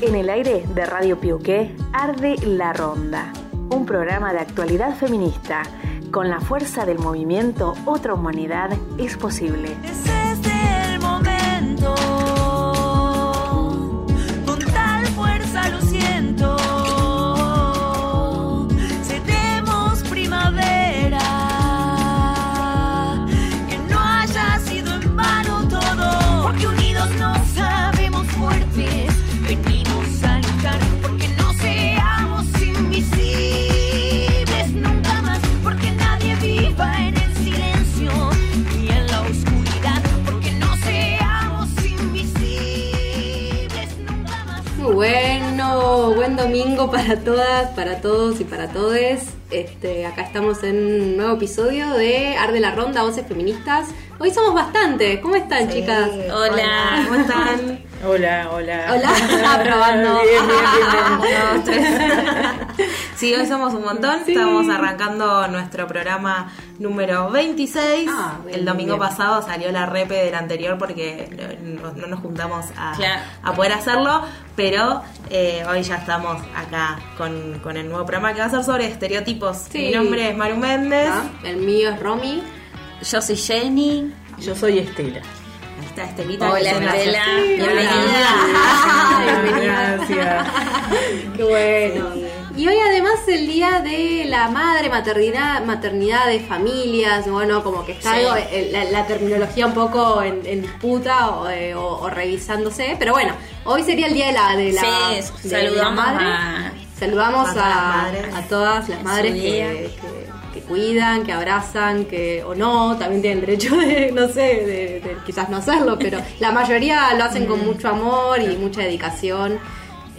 En el aire de Radio Piuqué arde La Ronda, un programa de actualidad feminista. Con la fuerza del movimiento Otra Humanidad es posible. Ese es el momento. Domingo para todas, para todos y para todes. Este, acá estamos en un nuevo episodio de Arde la Ronda, Voces Feministas. Hoy somos bastantes. ¿Cómo están, chicas? Hola, ¿cómo están? Hola, hola. Hola, aprobando. Bien, bien, bien, bien. Sí, hoy somos un montón. Estamos arrancando nuestro programa número 26. Ah, bien, El domingo bien. pasado salió la repe del anterior porque no, no nos juntamos a, Claro. a poder hacerlo. Pero eh, hoy ya estamos acá con, con el nuevo programa que va a ser sobre estereotipos. Sí. Mi nombre es Maru Méndez. Ah, El mío es Romy. Yo soy Jenny. Yo soy Estela. Ahí está Estelita. Hola, Estela. Sí, Bienvenida. Gracias. Qué bueno. Y hoy además el día de la madre, maternidad, maternidad de familias, bueno, como que está Sí. algo, eh, la, la terminología un poco en, en disputa o, eh, o- o revisándose, pero bueno, hoy sería el día de la de la, Sí, de saludamos madre. a- Saludamos a todas las a, madres. a todas las madres su que, día. que- que cuidan, que abrazan, que o no, también tienen derecho de, no sé, de, de quizás no hacerlo, pero la mayoría lo hacen Mm. con mucho amor y mucha dedicación.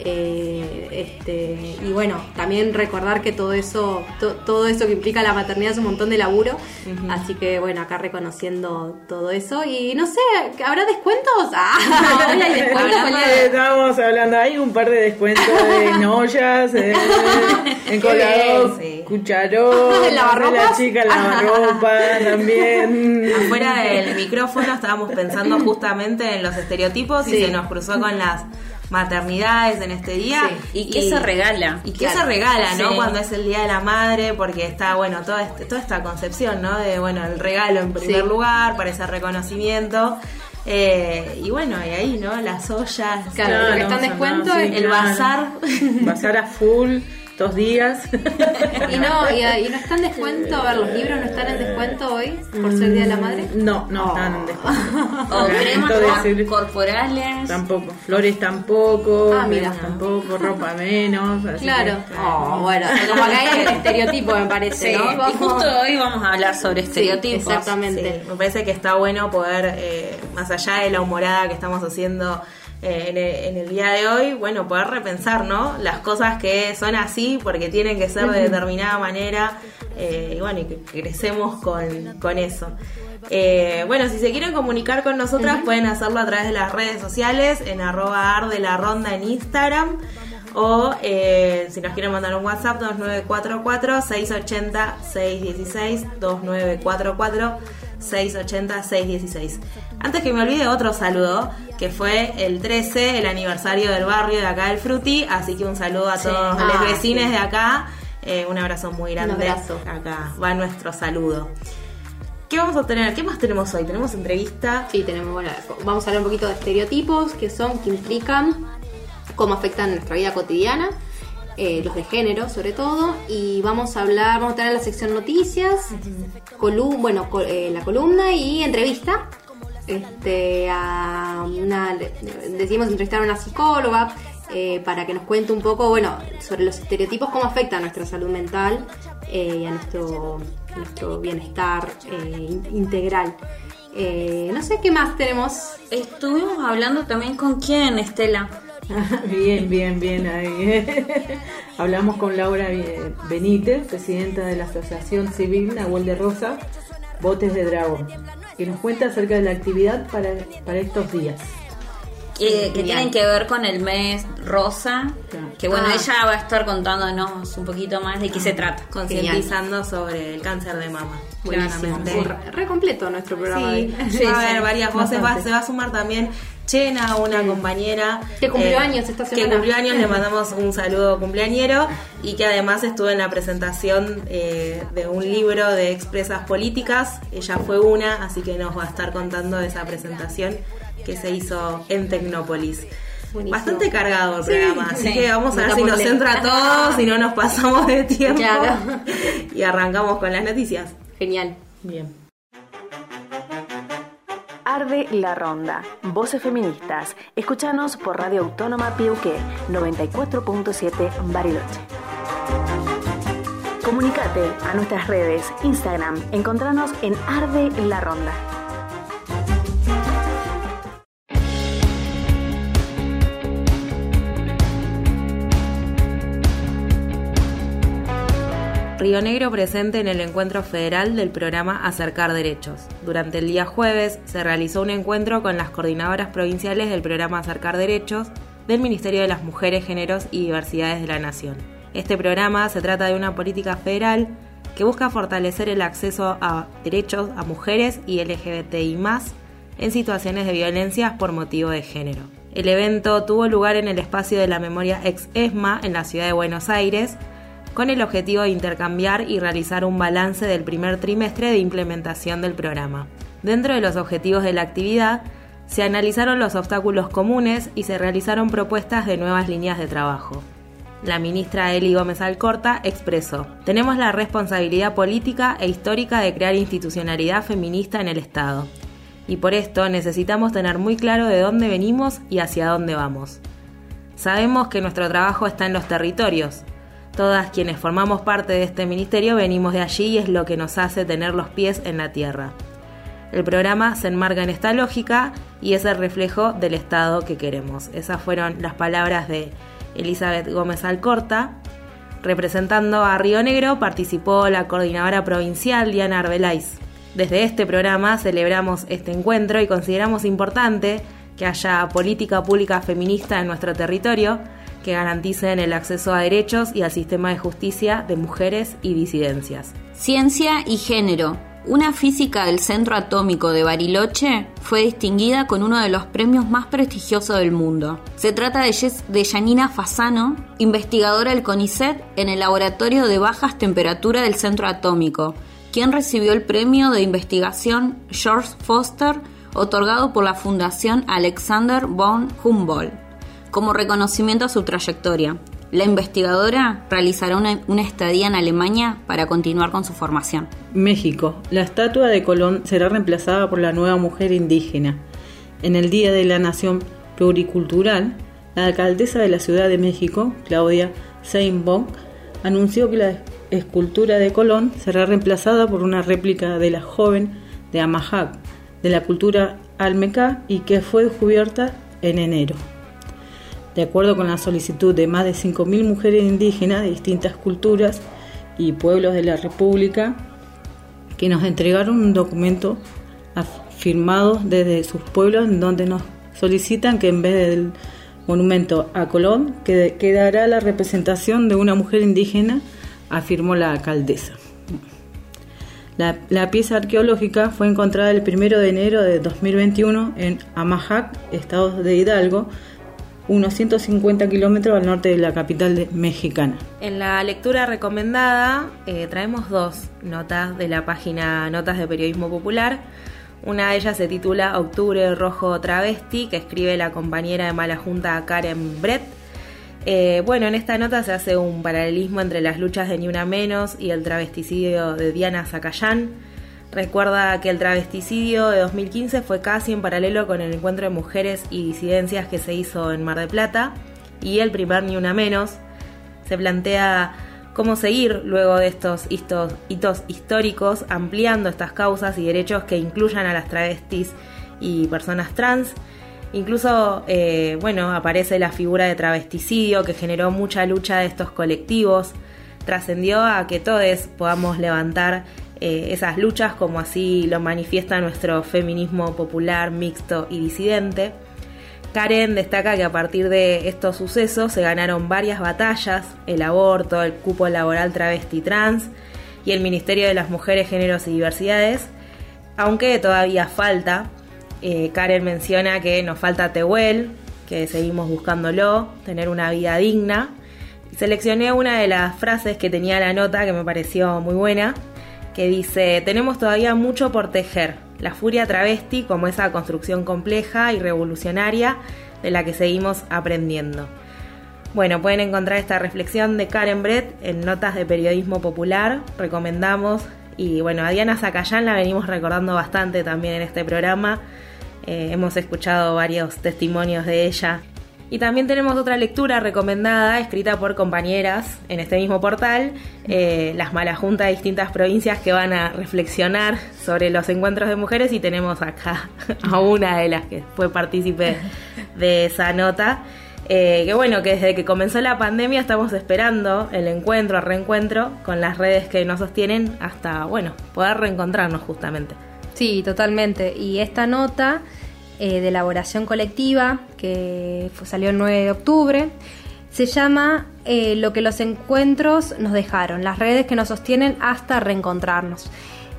Eh, este, y bueno, también recordar que todo eso, to- todo eso que implica la maternidad es un montón de laburo. Así que bueno, acá reconociendo todo eso. Y no sé, ¿habrá descuentos? Ah, hay descuentos. Hablando de- Estábamos hablando, hay un par de descuentos en ollas, en, en colgados, Sí. cucharón, ¿En lavarropas? la chica lavarropa también. Afuera del micrófono estábamos pensando justamente en los estereotipos y se nos cruzó con las maternidades en este día. ¿Y qué se regala? ¿Y qué Claro. se regala, no? Sí. Cuando es el Día de la Madre, porque está, bueno, toda, este- toda esta concepción, ¿no? De, bueno, el regalo en primer Sí. lugar, para ese reconocimiento. Eh, y bueno, y ahí, ¿no? Las ollas, Claro, lo que está en no, descuento es el claro. bazar. Bazar a full, dos días. Y no, y, y no está en descuento, a ver, los libros no están en descuento hoy por ser Día de la Madre. No, no están en descuento. O cremas Oh, Ah, Tampoco, flores tampoco, Ah, mira. tampoco, ropa menos. así Claro. que- Oh, bueno, como acá hay el estereotipo, me parece, Sí, ¿no? y justo hoy vamos a hablar sobre Sí, estereotipos. exactamente. Sí, me parece que está bueno poder, eh, más allá de la humorada que estamos haciendo eh, en, el, en el día de hoy, bueno, poder repensar, ¿no? Las cosas que son así porque tienen que ser de determinada manera eh, y bueno, y que crecemos con, con eso. Eh, bueno, si se quieren comunicar con nosotras pueden hacerlo a través de las redes sociales en arroba ar de la ronda en Instagram o eh, si nos quieren mandar un WhatsApp 2944-680-616 2944-680-616 Antes que me olvide otro saludo que fue el 13, el aniversario del barrio de acá del Fruti así que un saludo a todos Ah, los vecinos sí. de acá eh, un abrazo muy grande abrazo. acá va nuestro saludo ¿Qué vamos a tener? ¿Qué más tenemos hoy? Tenemos entrevista Sí, tenemos, bueno, vamos a hablar un poquito de estereotipos, qué son, qué implican, cómo afectan nuestra vida cotidiana, eh, los de género sobre todo, y vamos a hablar, vamos a tener la sección noticias, bueno, eh, la columna y entrevista. Este, a una, decidimos entrevistar a una psicóloga eh, para que nos cuente un poco, bueno, sobre los estereotipos, cómo afecta a nuestra salud mental eh, y a nuestro, nuestro bienestar eh, in- integral. No sé qué más tenemos. Estuvimos hablando también con quién, Estela. Bien, bien, bien ahí. Hablamos con Laura Benítez, presidenta de la Asociación Civil Nahuel de Rosa, Botes de Dragón, que nos cuenta acerca de la actividad para, para estos días. Eh, que tienen que ver con el mes rosa. Claro. Que bueno, Ah. ella va a estar contándonos un poquito más de qué se trata. concientizando sobre el cáncer de mama. Buenísimo. claramente. Sí, re, re completo nuestro programa. Sí, hoy. va a haber sí, varias voces, va- se va a sumar también Chena, una compañera Que cumplió eh, años esta Que cumplió años, le mandamos un saludo cumpleañero y que además estuvo en la presentación eh, de un libro de expresas políticas. Ella fue una, así que nos va a estar contando de esa presentación que se hizo en Tecnópolis. Buenísimo. Bastante cargado el programa, así sí. que vamos a ver si nos lento. entra a todos y no nos pasamos de tiempo. Claro. Y arrancamos con las noticias. Genial. Bien. Arde la Ronda. Voces feministas. Escuchanos por Radio Autónoma Piuqué 94.7 Bariloche. Comunicate a nuestras redes, Instagram, encontranos en Arde la Ronda. Río Negro presente en el encuentro federal del programa Acercar Derechos. Durante el día jueves se realizó un encuentro con las coordinadoras provinciales del programa Acercar Derechos del Ministerio de las Mujeres, Géneros y Diversidades de la Nación. Este programa se trata de una política federal que busca fortalecer el acceso a derechos a mujeres y LGBTI en situaciones de violencia por motivo de género. El evento tuvo lugar en el espacio de la memoria ex ESMA en la ciudad de Buenos Aires, con el objetivo de intercambiar y realizar un balance del primer trimestre de implementación del programa. Dentro de los objetivos de la actividad, se analizaron los obstáculos comunes y se realizaron propuestas de nuevas líneas de trabajo. La ministra Eli Gómez Alcorta expresó, tenemos la responsabilidad política e histórica de crear institucionalidad feminista en el Estado. Y por esto necesitamos tener muy claro de dónde venimos y hacia dónde vamos. Sabemos que nuestro trabajo está en los territorios, Todas quienes formamos parte de este ministerio venimos de allí y es lo que nos hace tener los pies en la tierra. El programa se enmarca en esta lógica y es el reflejo del Estado que queremos. Esas fueron las palabras de Elizabeth Gómez Alcorta. Representando a Río Negro participó la coordinadora provincial Diana Arbeláiz. Desde este programa celebramos este encuentro y consideramos importante que haya política pública feminista en nuestro territorio que garanticen el acceso a derechos y al sistema de justicia de mujeres y disidencias. Ciencia y género. Una física del Centro Atómico de Bariloche fue distinguida con uno de los premios más prestigiosos del mundo. Se trata de, de Janina Fasano, investigadora del CONICET en el Laboratorio de Bajas Temperaturas del Centro Atómico, quien recibió el premio de investigación George Foster otorgado por la Fundación Alexander von Humboldt como reconocimiento a su trayectoria. La investigadora realizará una, estadía en Alemania para continuar con su formación. México. La estatua de Colón será reemplazada por la nueva mujer indígena. En el Día de la Nación Pluricultural, la alcaldesa de la Ciudad de México, Claudia Sheinbaum, anunció que la escultura de Colón será reemplazada por una réplica de la joven de Amajac, de la cultura almeca y que fue descubierta en enero. De acuerdo con la solicitud de más de 5.000 mujeres indígenas de distintas culturas y pueblos de la República, que nos entregaron un documento firmado desde sus pueblos en donde nos solicitan que en vez del monumento a Colón quede- quedará la representación de una mujer indígena, afirmó la alcaldesa. La, la pieza arqueológica fue encontrada el 1 de enero de 2021 en Amajac, estado de Hidalgo, unos 150 kilómetros al norte de la capital mexicana. En la lectura recomendada eh, traemos dos notas de la página Notas de Periodismo Popular. Una de ellas se titula Octubre Rojo Travesti, que escribe la compañera de Mala Junta Karen Brett. Eh, bueno, en esta nota se hace un paralelismo entre las luchas de Ni Una Menos y el travesticidio de Diana Zacayán. Recuerda que el travesticidio de 2015 fue casi en paralelo con el encuentro de mujeres y disidencias que se hizo en Mar de Plata y el primer Ni Una Menos. Se plantea cómo seguir luego de estos hitos, hitos históricos ampliando estas causas y derechos que incluyan a las travestis y personas trans. Incluso, eh, bueno, aparece la figura de travesticidio que generó mucha lucha de estos colectivos. Trascendió a que todos podamos levantar eh, esas luchas como así lo manifiesta nuestro feminismo popular, mixto y disidente. Karen destaca que a partir de estos sucesos se ganaron varias batallas, el aborto, el cupo laboral travesti trans y el Ministerio de las Mujeres, Géneros y Diversidades, aunque todavía falta eh, Karen menciona que nos falta Tehuel, que seguimos buscándolo, tener una vida digna. Seleccioné una de las frases que tenía la nota que me pareció muy buena, que dice, tenemos todavía mucho por tejer, la furia travesti como esa construcción compleja y revolucionaria de la que seguimos aprendiendo. Bueno, pueden encontrar esta reflexión de Karen Brett en Notas de Periodismo Popular, recomendamos. Y bueno, a Diana Zacayán la venimos recordando bastante también en este programa. Eh, hemos escuchado varios testimonios de ella. Y también tenemos otra lectura recomendada, escrita por compañeras en este mismo portal, eh, las Malajuntas de distintas provincias que van a reflexionar sobre los encuentros de mujeres y tenemos acá a una de las que fue partícipe de esa nota. Eh, que bueno, que desde que comenzó la pandemia estamos esperando el encuentro, el reencuentro con las redes que nos sostienen hasta, bueno, poder reencontrarnos justamente. Sí, totalmente. Y esta nota eh, de elaboración colectiva, que salió el 9 de octubre, se llama eh, Lo que los encuentros nos dejaron, las redes que nos sostienen hasta reencontrarnos.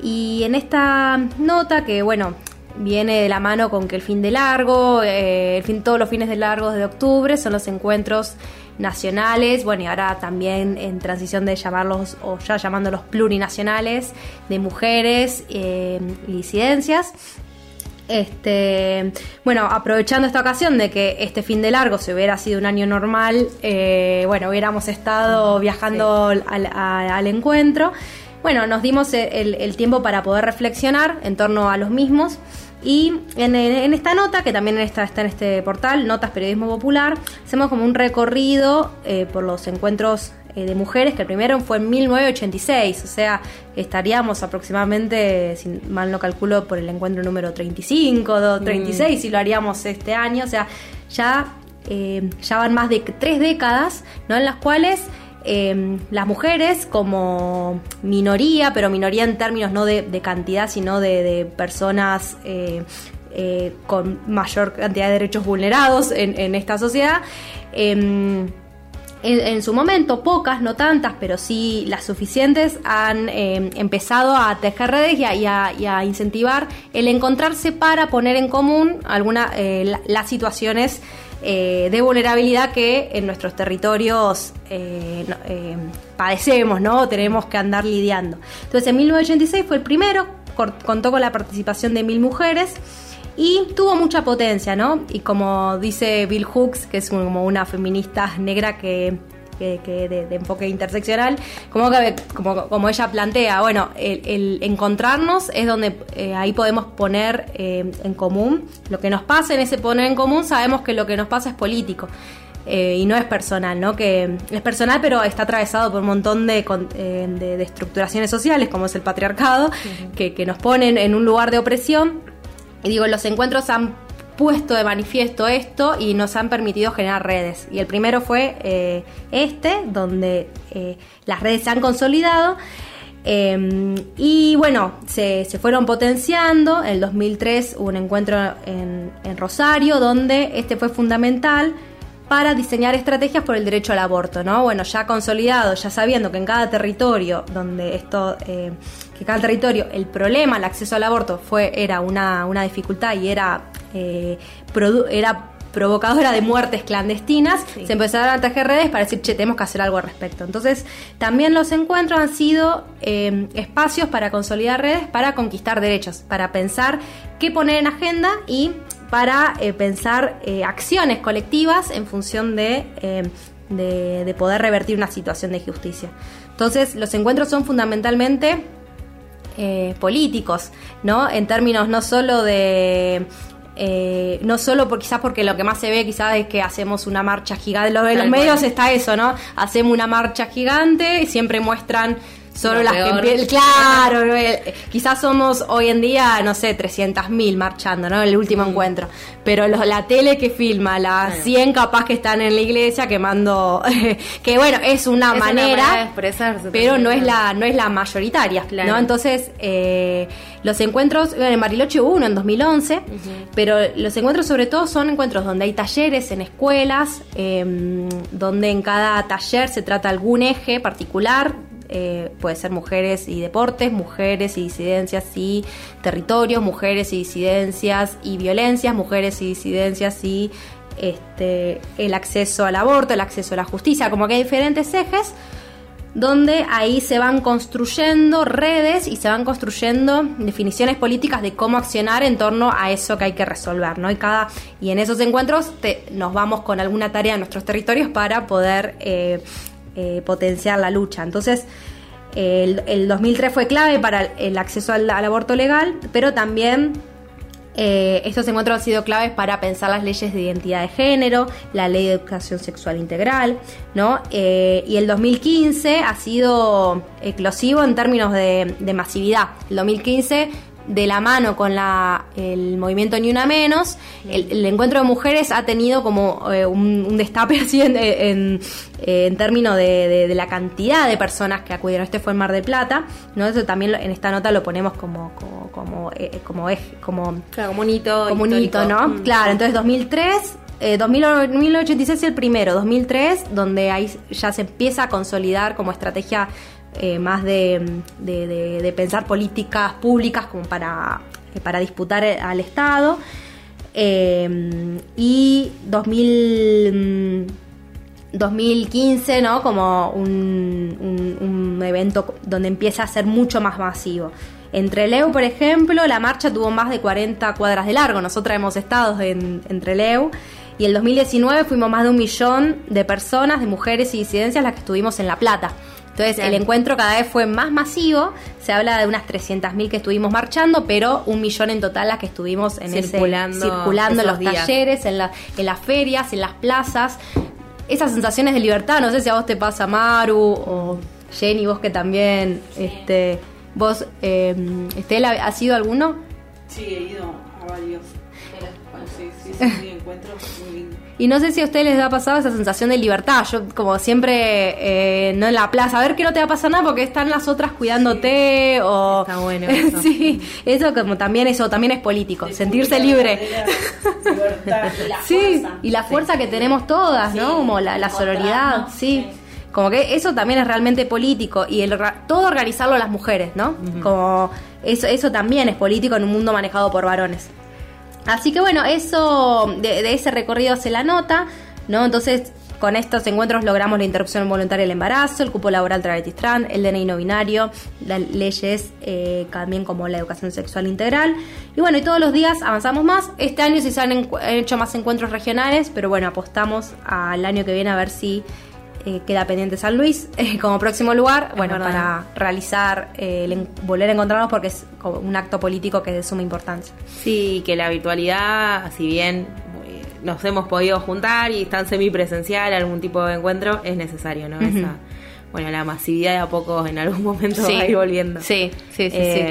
Y en esta nota, que bueno, viene de la mano con que el fin de largo, eh, el fin, todos los fines de largo de octubre son los encuentros nacionales, bueno, y ahora también en transición de llamarlos, o ya llamándolos plurinacionales, de mujeres eh, y disidencias. Este, bueno, aprovechando esta ocasión de que este fin de largo, si hubiera sido un año normal, eh, bueno, hubiéramos estado viajando al, encuentro. Bueno, nos dimos el, tiempo para poder reflexionar en torno a los mismos. Y en, esta nota, que también está, está, en este portal, Notas Periodismo Popular, hacemos como un recorrido eh, por los encuentros eh, de mujeres, que el primero fue en 1986, o sea, estaríamos aproximadamente, si mal no calculo, por el encuentro número 35, o 36, si lo haríamos este año, o sea, ya, eh, ya van más de tres décadas, ¿no? En las cuales eh, las mujeres como minoría, pero minoría en términos no de, cantidad, sino de, personas eh, eh, con mayor cantidad de derechos vulnerados en, esta sociedad. Em, en, su momento, pocas, no tantas, pero sí las suficientes, han em, empezado a tejer redes y a, incentivar el encontrarse para poner en común algunas las situaciones eh, de vulnerabilidad que en nuestros territorios eh, eh, padecemos, ¿no? Tenemos que andar lidiando. Entonces, en 1986 fue el primero, contó con la participación de mil mujeres y tuvo mucha potencia, ¿no? Y como dice Bill Hooks, que es como una feminista negra que que, de, enfoque interseccional, como, que, como, como ella plantea, bueno, el, encontrarnos es donde eh, ahí podemos poner eh, en común lo que nos pasa en ese poner en común, sabemos que lo que nos pasa es político. Eh, y no es personal, ¿no? Que es personal, pero está atravesado por un montón de, de, estructuraciones sociales, como es el patriarcado, que, que, nos ponen en un lugar de opresión. Y digo, los encuentros han puesto de manifiesto esto y nos han permitido generar redes. Y el primero fue eh, este, donde eh, las redes se han consolidado. Em, y bueno, se, fueron potenciando. En el 2003 hubo un encuentro en, en, Rosario donde este fue fundamental para diseñar estrategias por el derecho al aborto, ¿no? Bueno, ya consolidado, ya sabiendo que en cada territorio donde esto, eh, que cada territorio, el problema, el acceso al aborto fue, era una, una dificultad y era eh, era provocadora de muertes clandestinas, se empezaron a tejer redes para decir, che, tenemos que hacer algo al respecto. Entonces, también los encuentros han sido eh, espacios para consolidar redes, para conquistar derechos, para pensar qué poner en agenda y para eh, pensar acciones colectivas en función de, de, poder revertir una situación de injusticia. Entonces, los encuentros son fundamentalmente políticos, ¿no? En términos no solo de eh, no solo por, quizás porque lo que más se ve quizás es que hacemos una marcha gigante, lo de los medios está eso, ¿no? Hacemos una marcha gigante y siempre muestran Solo las que Claro, quizás somos hoy en día, no sé, 300.000 marchando, ¿no? El último encuentro. Pero los, la tele que filma, las 100 capaz que están en la iglesia quemando. que bueno, es una, manera, de expresarse. Pero no es, la, no es la mayoritaria, ¿no? Entonces, eh, los encuentros. En Mariloche hubo uno en 2011, pero los encuentros, sobre todo, son encuentros donde hay talleres en escuelas, em, donde en cada taller se trata algún eje particular eh, puede ser mujeres y deportes, mujeres y disidencias y territorios, mujeres y disidencias y violencias, mujeres y disidencias y este, el acceso al aborto, el acceso a la justicia, como que hay diferentes ejes donde ahí se van construyendo redes y se van construyendo definiciones políticas de cómo accionar en torno a eso que hay que resolver, ¿no? Y cada y en esos encuentros nos vamos con alguna tarea en nuestros territorios para poder eh, eh, potenciar la lucha. Entonces el, 2003 fue clave para el acceso al aborto legal, pero también eh, estos encuentros han sido claves para pensar las leyes de identidad de género, la ley de educación sexual integral, ¿no? Eh, y el 2015 ha sido eclosivo en términos de, de masividad. El 2015 de la mano con la, el movimiento Ni Una Menos, el, encuentro de mujeres ha tenido como eh, un, destape así en, en, términos de, la cantidad de personas que acudieron. Este fue en Mar del Plata, ¿no? Eso también en esta nota lo ponemos como como como eh, como, como, claro, como un hito, como un hito ¿no? Mm. Claro, entonces 2003 eh, 2086 es el primero, 2003, donde ahí ya se empieza a consolidar como estrategia eh, más de, de, pensar políticas públicas como para, eh, para disputar al Estado. Eh, y 2000, 2015, ¿no? Como un, un, evento donde empieza a ser mucho más masivo. Entre Leu, por ejemplo, la marcha tuvo más de 40 cuadras de largo. Nosotros hemos estado en, entre Leu. Y en 2019 fuimos más de un millón de personas, de mujeres y disidencias, las que estuvimos en La Plata. Entonces el encuentro cada vez fue más masivo, se habla de unas 300.000 que estuvimos marchando, pero un millón en total las que estuvimos en circulando, ese, circulando en los talleres, en, en las ferias, en las plazas. Esas sensaciones de libertad, no sé si a vos te pasa Maru o Jenny, vos que también, este, vos, eh, Estela, ¿has ido alguno? Sí, he ido a varios. Sí, sí, sí, encuentros muy lindos. Y no sé si a ustedes les ha pasado esa sensación de libertad. Yo, como siempre, eh, no en la plaza, a ver que no te va a pasar nada porque están las otras cuidándote o... Está bueno. Eso. sí, eso como también eso también es político, sentirse libre. sí, y la fuerza que tenemos todas, ¿no? Como la, la sororidad, sí. Como que eso también es realmente político y el, todo organizarlo a las mujeres, ¿no? Como eso, eso también es político en un mundo manejado por varones. Así que bueno, eso de, ese recorrido se la nota, ¿no? Entonces, con estos encuentros logramos la interrupción voluntaria del embarazo, el cupo laboral travesti trans, el DNI no binario, las leyes eh, también como la educación sexual integral. Y bueno, y todos los días avanzamos más. Este año sí se han hecho más encuentros regionales, pero bueno, apostamos al año que viene a ver si eh, queda pendiente San Luis eh, como próximo lugar, bueno, para realizar, eh, volver a encontrarnos porque es un acto político que es de suma importancia. Sí, que la virtualidad, si bien nos hemos podido juntar y están semipresencial, algún tipo de encuentro, es necesario, ¿no? bueno, la masividad de a poco en algún momento va a ir volviendo. Sí, sí, sí,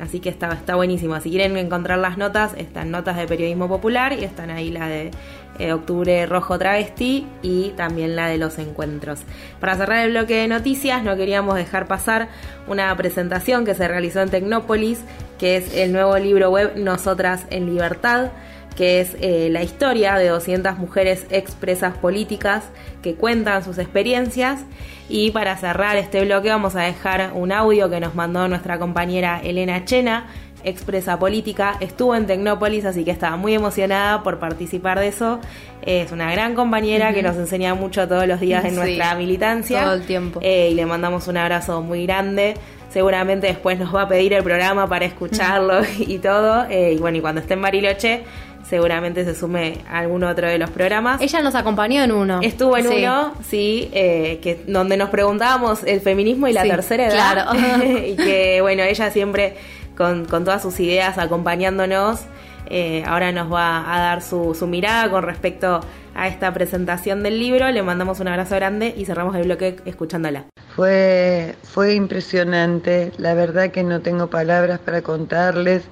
Así que está, está buenísimo. Si quieren encontrar las notas, están notas de periodismo popular y están ahí la de eh, Octubre Rojo Travesti y también la de los encuentros. Para cerrar el bloque de noticias, no queríamos dejar pasar una presentación que se realizó en Tecnópolis, que es el nuevo libro web Nosotras en Libertad que es eh, la historia de 200 mujeres expresas políticas que cuentan sus experiencias. Y para cerrar este bloque vamos a dejar un audio que nos mandó nuestra compañera Elena Chena, expresa política, estuvo en Tecnópolis, así que estaba muy emocionada por participar de eso. Es una gran compañera que nos enseña mucho todos los días en nuestra militancia. Todo el tiempo. Eh, y le mandamos un abrazo muy grande. Seguramente después nos va a pedir el programa para escucharlo y todo. Eh, y bueno, y cuando esté en Bariloche, seguramente se sume a algún otro de los programas. Ella nos acompañó en uno. Estuvo en uno, sí, eh, que donde nos preguntábamos el feminismo y la tercera edad. Claro. y que bueno, ella siempre con, todas sus ideas acompañándonos. Eh, ahora nos va a dar su, su, mirada con respecto a esta presentación del libro. Le mandamos un abrazo grande y cerramos el bloque escuchándola. Fue, fue impresionante, la verdad que no tengo palabras para contarles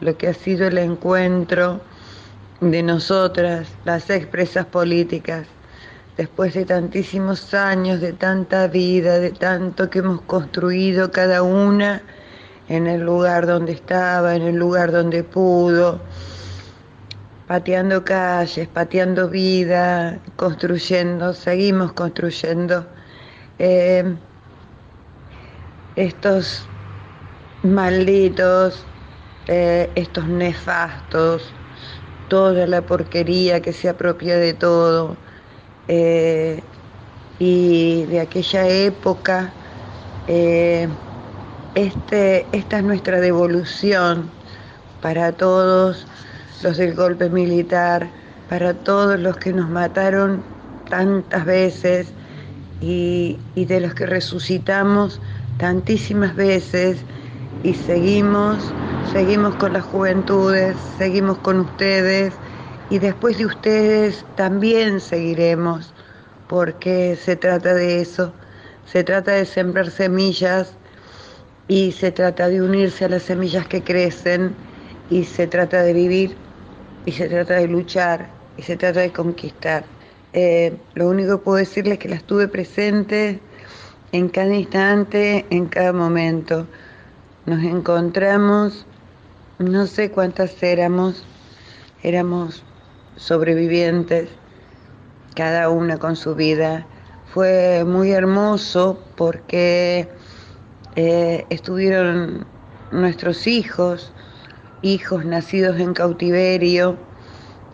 lo que ha sido el encuentro de nosotras, las expresas políticas, después de tantísimos años, de tanta vida, de tanto que hemos construido cada una en el lugar donde estaba, en el lugar donde pudo, pateando calles, pateando vida, construyendo, seguimos construyendo. Eh, estos malditos, eh, estos nefastos, toda la porquería que se apropia de todo. Eh, y de aquella época, este, esta es nuestra devolución para todos los del golpe militar, para todos los que nos mataron tantas veces y, y de los que resucitamos tantísimas veces y seguimos, seguimos con las juventudes, seguimos con ustedes y después de ustedes también seguiremos porque se trata de eso, se trata de sembrar semillas y se trata de unirse a las semillas que crecen y se trata de vivir y se trata de luchar y se trata de conquistar. Eh, lo único que puedo decirles es que las tuve presentes en cada instante, en cada momento. Nos encontramos, no sé cuántas éramos, éramos sobrevivientes, cada una con su vida. Fue muy hermoso porque eh, estuvieron nuestros hijos, hijos nacidos en cautiverio,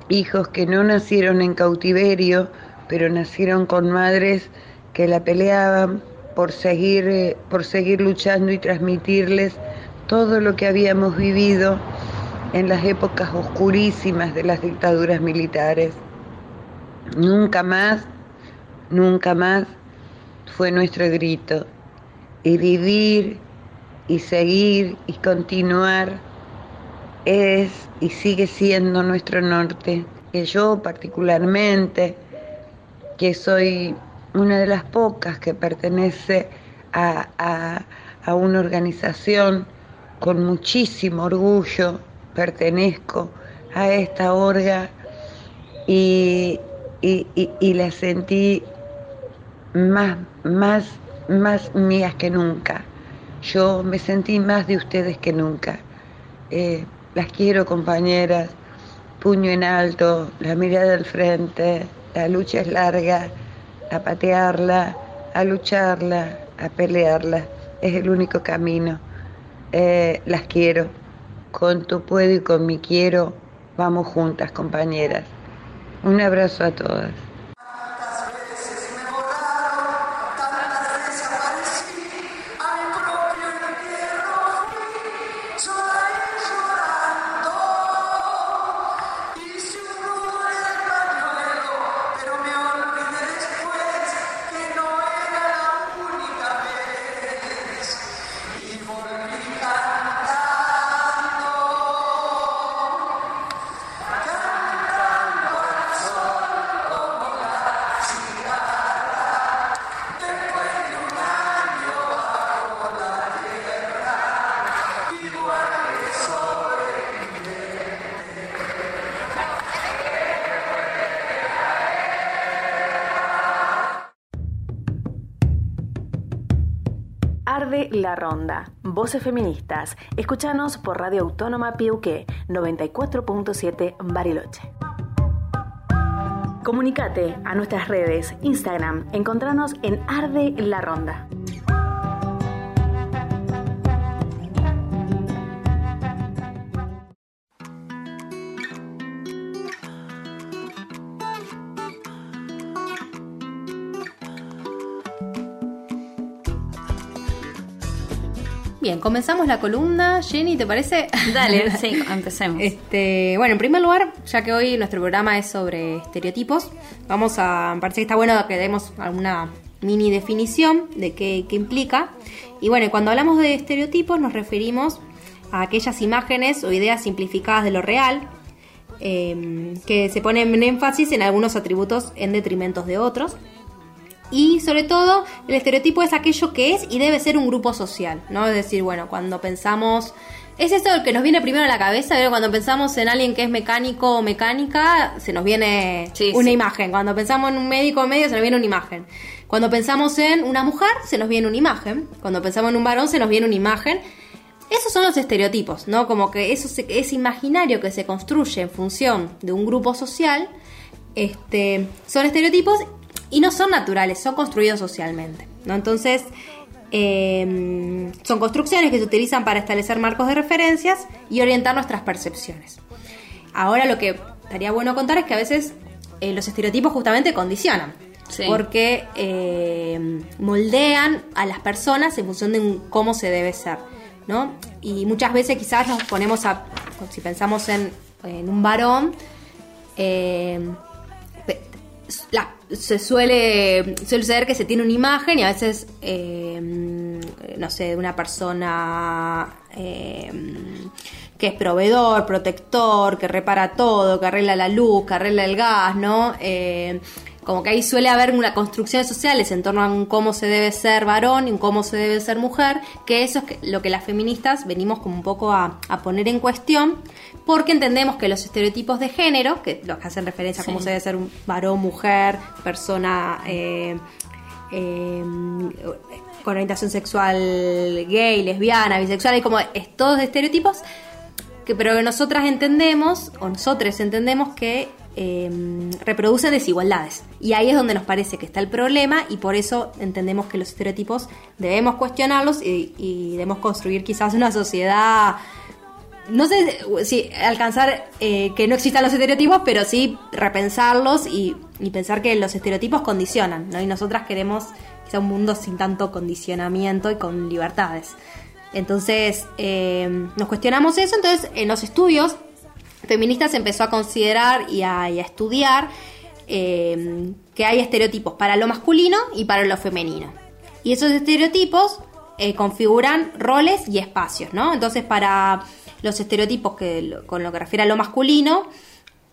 hijos que no nacieron en cautiverio, pero nacieron con madres que la peleaban por seguir, eh, por seguir luchando y transmitirles todo lo que habíamos vivido en las épocas oscurísimas de las dictaduras militares. Nunca más, nunca más fue nuestro grito. Y vivir y seguir y continuar es y sigue siendo nuestro norte. Que yo particularmente, que soy una de las pocas que pertenece a, a, una organización con muchísimo orgullo, pertenezco a esta orga y, y, y, la sentí más, más, más mías que nunca. Yo me sentí más de ustedes que nunca. Eh, las quiero compañeras, puño en alto, la mirada al frente, la lucha es larga, a patearla, a lucharla, a pelearla. Es el único camino. Eh, las quiero. Con tu puedo y con mi quiero, vamos juntas, compañeras. Un abrazo a todas. La Ronda. Voces feministas. Escúchanos por Radio Autónoma Piuqué 94.7 Bariloche. Comunicate a nuestras redes, Instagram, encontranos en Arde La Ronda. Bien, comenzamos la columna. Jenny, ¿te parece? Dale, sí, empecemos. Este, bueno, en primer lugar, ya que hoy nuestro programa es sobre estereotipos, vamos a. Me parece que está bueno que demos alguna mini definición de qué, implica. Y bueno, cuando hablamos de estereotipos nos referimos a aquellas imágenes o ideas simplificadas de lo real, eh, que se ponen énfasis en algunos atributos en detrimento de otros. Y sobre todo, el estereotipo es aquello que es y debe ser un grupo social, ¿no? Es decir, bueno, cuando pensamos... Es eso el que nos viene primero a la cabeza, pero cuando pensamos en alguien que es mecánico o mecánica, se nos viene una imagen. Cuando pensamos en un médico o medio, se nos viene una imagen. Cuando pensamos en una mujer, se nos viene una imagen. Cuando pensamos en un varón, se nos viene una imagen. Esos son los estereotipos, ¿no? Como que eso es imaginario que se construye en función de un grupo social. Este, son estereotipos y no son naturales, son construidos socialmente. ¿no? Entonces, Eh, son construcciones que se utilizan para establecer marcos de referencias y orientar nuestras percepciones. Ahora lo que estaría bueno contar es que a veces eh, los estereotipos justamente condicionan. Sí. Porque eh, moldean a las personas en función de cómo se debe ser. ¿no? Y muchas veces quizás nos ponemos a, si pensamos en, en un varón, eh, pe- la- se suele, suele suceder que se tiene una imagen y a veces, eh, no sé, de una persona eh, que es proveedor, protector, que repara todo, que arregla la luz, que arregla el gas, ¿no? Eh, como que ahí suele haber una construcciones sociales en torno a un cómo se debe ser varón y un cómo se debe ser mujer, que eso es lo que las feministas venimos como un poco a, a poner en cuestión, porque entendemos que los estereotipos de género, que los que hacen referencia a cómo se debe ser un varón, mujer, persona eh, eh, con orientación sexual gay, lesbiana, bisexual, y como es, todos estereotipos, que, pero que nosotras entendemos, o nosotros entendemos que eh, reproducen desigualdades. Y ahí es donde nos parece que está el problema y por eso entendemos que los estereotipos debemos cuestionarlos y, debemos construir quizás una sociedad no sé si alcanzar eh, que no existan los estereotipos, pero sí repensarlos y, y pensar que los estereotipos condicionan, ¿no? Y nosotras queremos quizá un mundo sin tanto condicionamiento y con libertades. Entonces, eh, nos cuestionamos eso, entonces en los estudios feministas empezó a considerar y a, y a estudiar eh, que hay estereotipos para lo masculino y para lo femenino. Y esos estereotipos eh, configuran roles y espacios, ¿no? Entonces, para los estereotipos que con lo que refiere a lo masculino,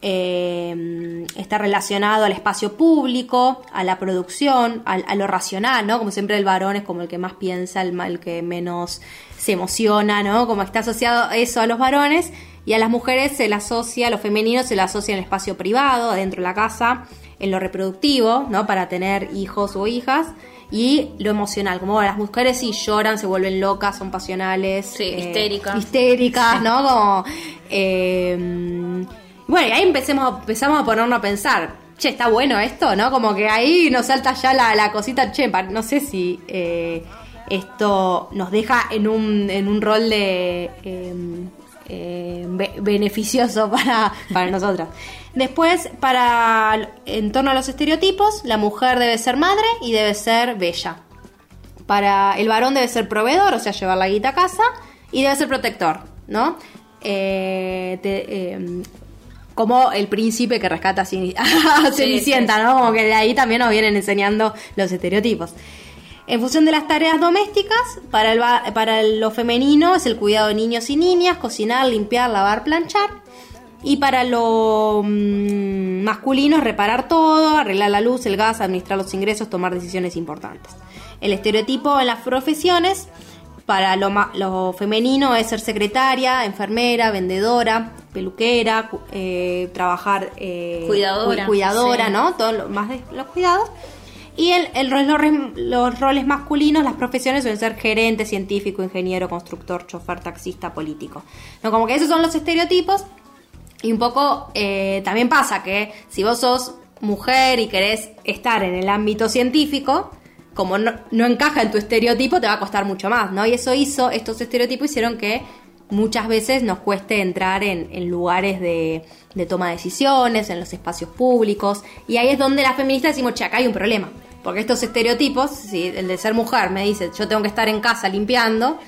eh, está relacionado al espacio público, a la producción, al- a, lo racional, ¿no? Como siempre el varón es como el que más piensa, el, el que menos se emociona, ¿no? Como está asociado eso a los varones y a las mujeres se le asocia, a lo femenino se le asocia en el espacio privado, adentro de la casa, en lo reproductivo, ¿no? Para tener hijos o hijas. Y lo emocional, como bueno, las mujeres sí lloran, se vuelven locas, son pasionales. Sí, histéricas. Histéricas, ¿no? Como, eh, bueno, y ahí empecemos, empezamos a ponernos a pensar, che, está bueno esto, ¿no? Como que ahí nos salta ya la, la cosita, che, no sé si eh, esto nos deja en un, en un rol de eh, be- beneficioso para, para nosotras. Después, para en torno a los estereotipos, la mujer debe ser madre y debe ser bella. Para el varón debe ser proveedor, o sea, llevar la guita a casa, y debe ser protector, ¿no? Eh, eh, como el príncipe que rescata a Ceni- a Cenicienta, ¿no? Como que de ahí también nos vienen enseñando los estereotipos. En función de las tareas domésticas, para, el, para lo femenino es el cuidado de niños y niñas, cocinar, limpiar, lavar, planchar. Y para lo mm, masculino es reparar todo, arreglar la luz, el gas, administrar los ingresos, tomar decisiones importantes. El estereotipo en las profesiones, para lo, ma- lo femenino es ser secretaria, enfermera, vendedora, peluquera, eh, trabajar... eh, Cuidadora, cu- cuidadora, sí. ¿no? Todo lo más de los cuidados. Y el, los roles masculinos, las profesiones suelen ser gerente, científico, ingeniero, constructor, chofer, taxista, político. No, como que esos son los estereotipos. Y un poco eh, también pasa que si vos sos mujer y querés estar en el ámbito científico, como no, encaja en tu estereotipo, te va a costar mucho más, ¿no? Y eso hizo, estos estereotipos hicieron que muchas veces nos cueste entrar en, lugares de, toma de decisiones, en los espacios públicos. Y ahí es donde las feministas decimos, che, acá hay un problema. Porque estos estereotipos, si el de ser mujer me dice, yo tengo que estar en casa limpiando,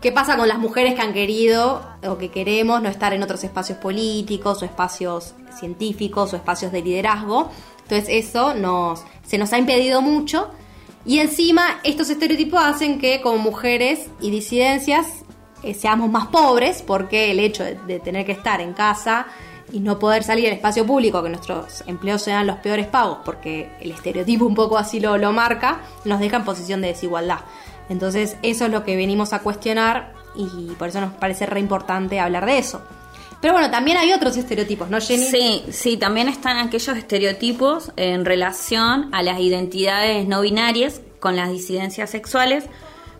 ¿Qué pasa con las mujeres que han querido o que queremos no estar en otros espacios políticos o espacios científicos o espacios de liderazgo? Entonces eso se nos ha impedido mucho y encima estos estereotipos hacen que como mujeres y disidencias eh, seamos más pobres porque el hecho de, tener que estar en casa y no poder salir al espacio público, que nuestros empleos sean los peores pagos, porque el estereotipo un poco así lo, lo marca, nos deja en posición de desigualdad. Entonces eso es lo que venimos a cuestionar y por eso nos parece re importante hablar de eso. Pero bueno, también hay otros estereotipos, ¿no, Jenny? Sí, sí, también están aquellos estereotipos en relación a las identidades no binarias con las disidencias sexuales.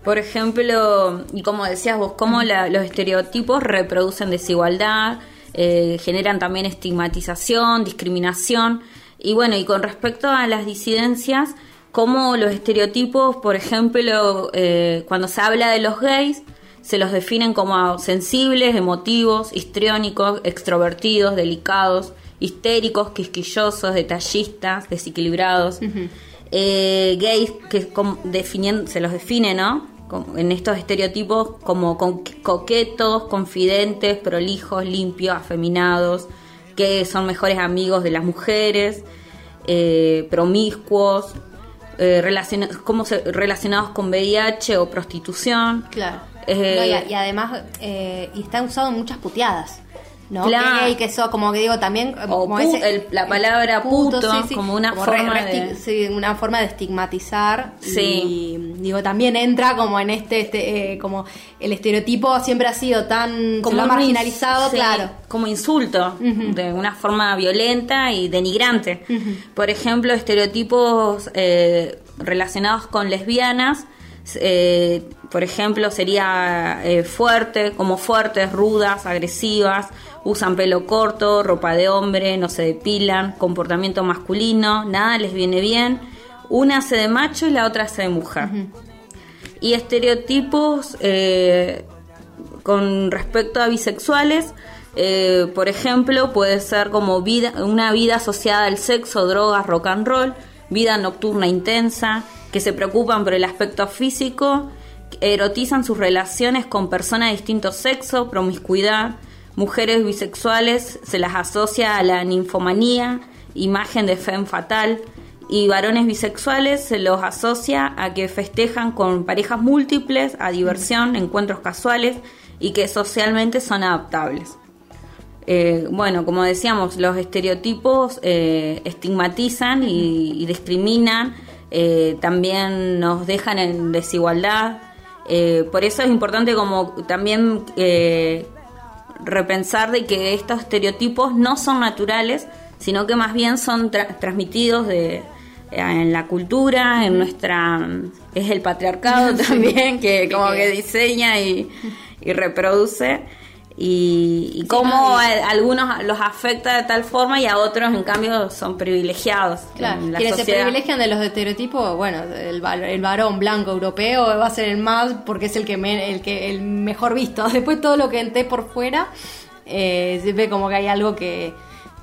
Por ejemplo, y como decías vos, cómo la- los estereotipos reproducen desigualdad, eh, generan también estigmatización, discriminación. Y bueno, y con respecto a las disidencias, cómo los estereotipos, por ejemplo, eh, cuando se habla de los gays, se los definen como sensibles, emotivos, histriónicos, extrovertidos, delicados, histéricos, quisquillosos, detallistas, desequilibrados. Eh, gays que se los define, ¿no? en estos estereotipos como coquetos, confidentes, prolijos, limpios, afeminados, que son mejores amigos de las mujeres, eh, promiscuos, eh, como relacionados con VIH o prostitución. Claro. Eh, y, además, y está usado en muchas puteadas. ¿no? Claro. y que eso, como que digo, también como la palabra puto, como una forma de... una forma de estigmatizar. Sí. Y digo, también entra como en este, este eh, como el estereotipo siempre ha sido tan como marginalizado, claro. Como insulto, de una forma violenta y denigrante. Por ejemplo, estereotipos eh, relacionados con lesbianas. Eh, por ejemplo, sería fuerte, como fuertes, rudas, agresivas, usan pelo corto, ropa de hombre, no se depilan, comportamiento masculino, nada les viene bien. Una hace de macho y la otra hace de mujer. Y estereotipos eh, con respecto a bisexuales, eh, por ejemplo, puede ser como vida, una vida asociada al sexo, drogas, rock and roll, vida nocturna intensa, que se preocupan por el aspecto físico, erotizan sus relaciones con personas de distinto sexo, promiscuidad, Mujeres bisexuales se las asocia a la ninfomanía, imagen de femme fatal, y varones bisexuales se los asocia a que festejan con parejas múltiples, a diversión, encuentros casuales y que socialmente son adaptables. Eh, bueno, como decíamos, los estereotipos eh, estigmatizan y, discriminan, eh, también nos dejan en desigualdad. por eso es importante como también repensar de que estos estereotipos no son naturales, sino que más bien son transmitidos de, en la cultura, en nuestra es el patriarcado también que como que diseña y, y reproduce y, cómo a, algunos los afecta de tal forma y a otros en cambio son privilegiados. Claro, quienes se privilegian de los estereotipos, bueno, el, el, varón blanco europeo va a ser el más porque es el que el que el mejor visto. Después todo lo que entré por fuera eh, se ve como que hay algo que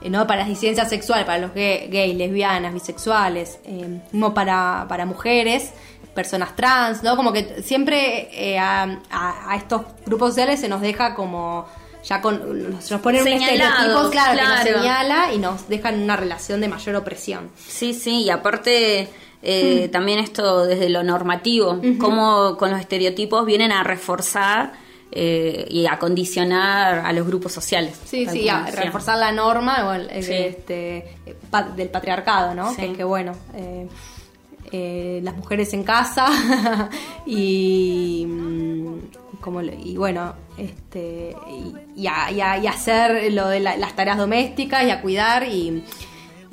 eh, no para las disidencias sexuales, para los gays, lesbianas, bisexuales, eh, como para, para mujeres personas trans, ¿no? Como que siempre eh, a, estos grupos sociales se nos deja como ya con nos ponen un estereotipo claro, que nos señala y nos dejan una relación de mayor opresión. Sí, sí, y aparte eh, mm. también esto desde lo normativo, cómo con los estereotipos vienen a reforzar eh, y a condicionar a los grupos sociales. Sí, sí, a reforzar la norma este, del patriarcado, ¿no? Que, que, bueno, eh, las mujeres en casa y, mm, como, y bueno, este, y, a, hacer lo de las tareas domésticas y a cuidar y,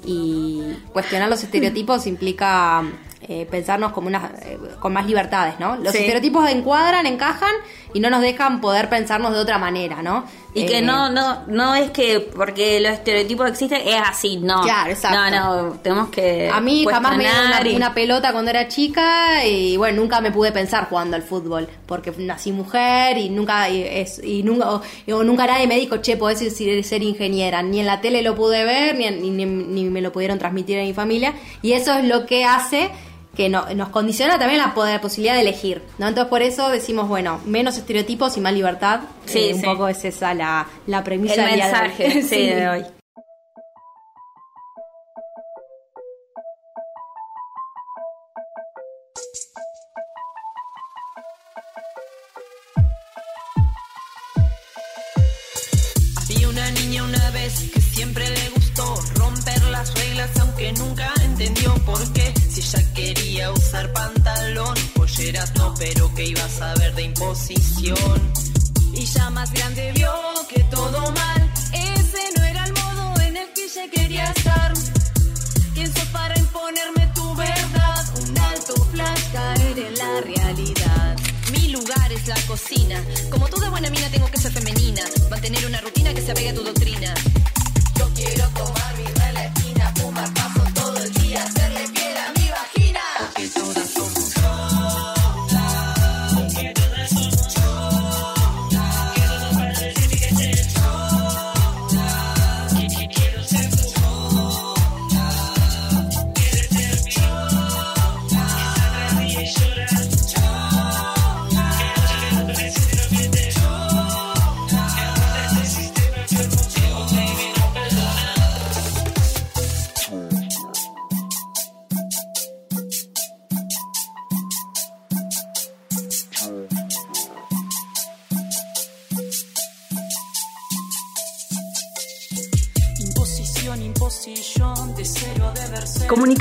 y cuestionar los estereotipos implica eh, pensarnos como una, eh, con más libertades, ¿no? Los estereotipos encuadran, encajan y no nos dejan poder pensarnos de otra manera, ¿no? Y que no, no, no es que porque los estereotipos existen es así, no. Claro, exacto. No, no, tenemos que. A mí jamás me dieron una, pelota cuando era chica y bueno, nunca me pude pensar jugando al fútbol porque nací mujer y nunca, y, es, y nunca, o, nunca nadie me dijo, che, podés ser ingeniera. Ni en la tele lo pude ver, ni, ni, ni me lo pudieron transmitir a mi familia. Y eso es lo que hace que nos condiciona también la, la, posibilidad de elegir, ¿no? Entonces por eso decimos, bueno, menos estereotipos y más libertad. Sí, eh, un poco es esa la, la premisa. El mensaje de, sí. de hoy. Usar pantalón, polleras no, pero que iba a saber de imposición. Y ya más grande vio que todo mal, ese no era el modo en el que ella quería estar. ¿Quién sos para imponerme tu verdad? Un alto flash caer en la realidad. Mi lugar es la cocina. Como toda buena mina tengo que ser femenina. Mantener una rutina que se apegue a tu doctrina.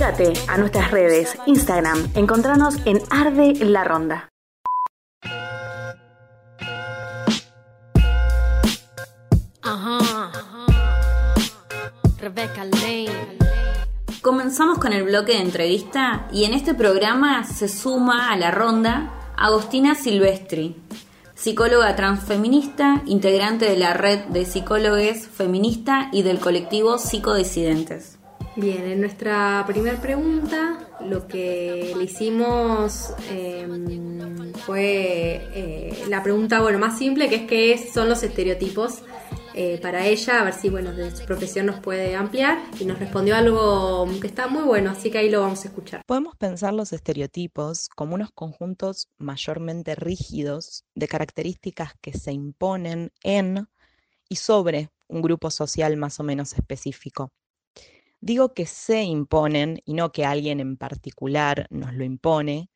Comunicate a nuestras redes, Instagram, encontranos en Arde la Ronda. Comenzamos con el bloque de entrevista y en este programa se suma a la ronda Agostina Silvestri, psicóloga transfeminista, integrante de la red de psicólogos feminista y del colectivo Psicodecidentes. Bien, en nuestra primera pregunta lo que le hicimos em, fue eh, la pregunta bueno más simple que es qué son los estereotipos eh, para ella, a ver si bueno, de su profesión nos puede ampliar y nos respondió algo que está muy bueno, así que ahí lo vamos a escuchar. Podemos pensar los estereotipos como unos conjuntos mayormente rígidos de características que se imponen en y sobre un grupo social más o menos específico. Digo que se imponen y no que alguien en particular nos lo impone,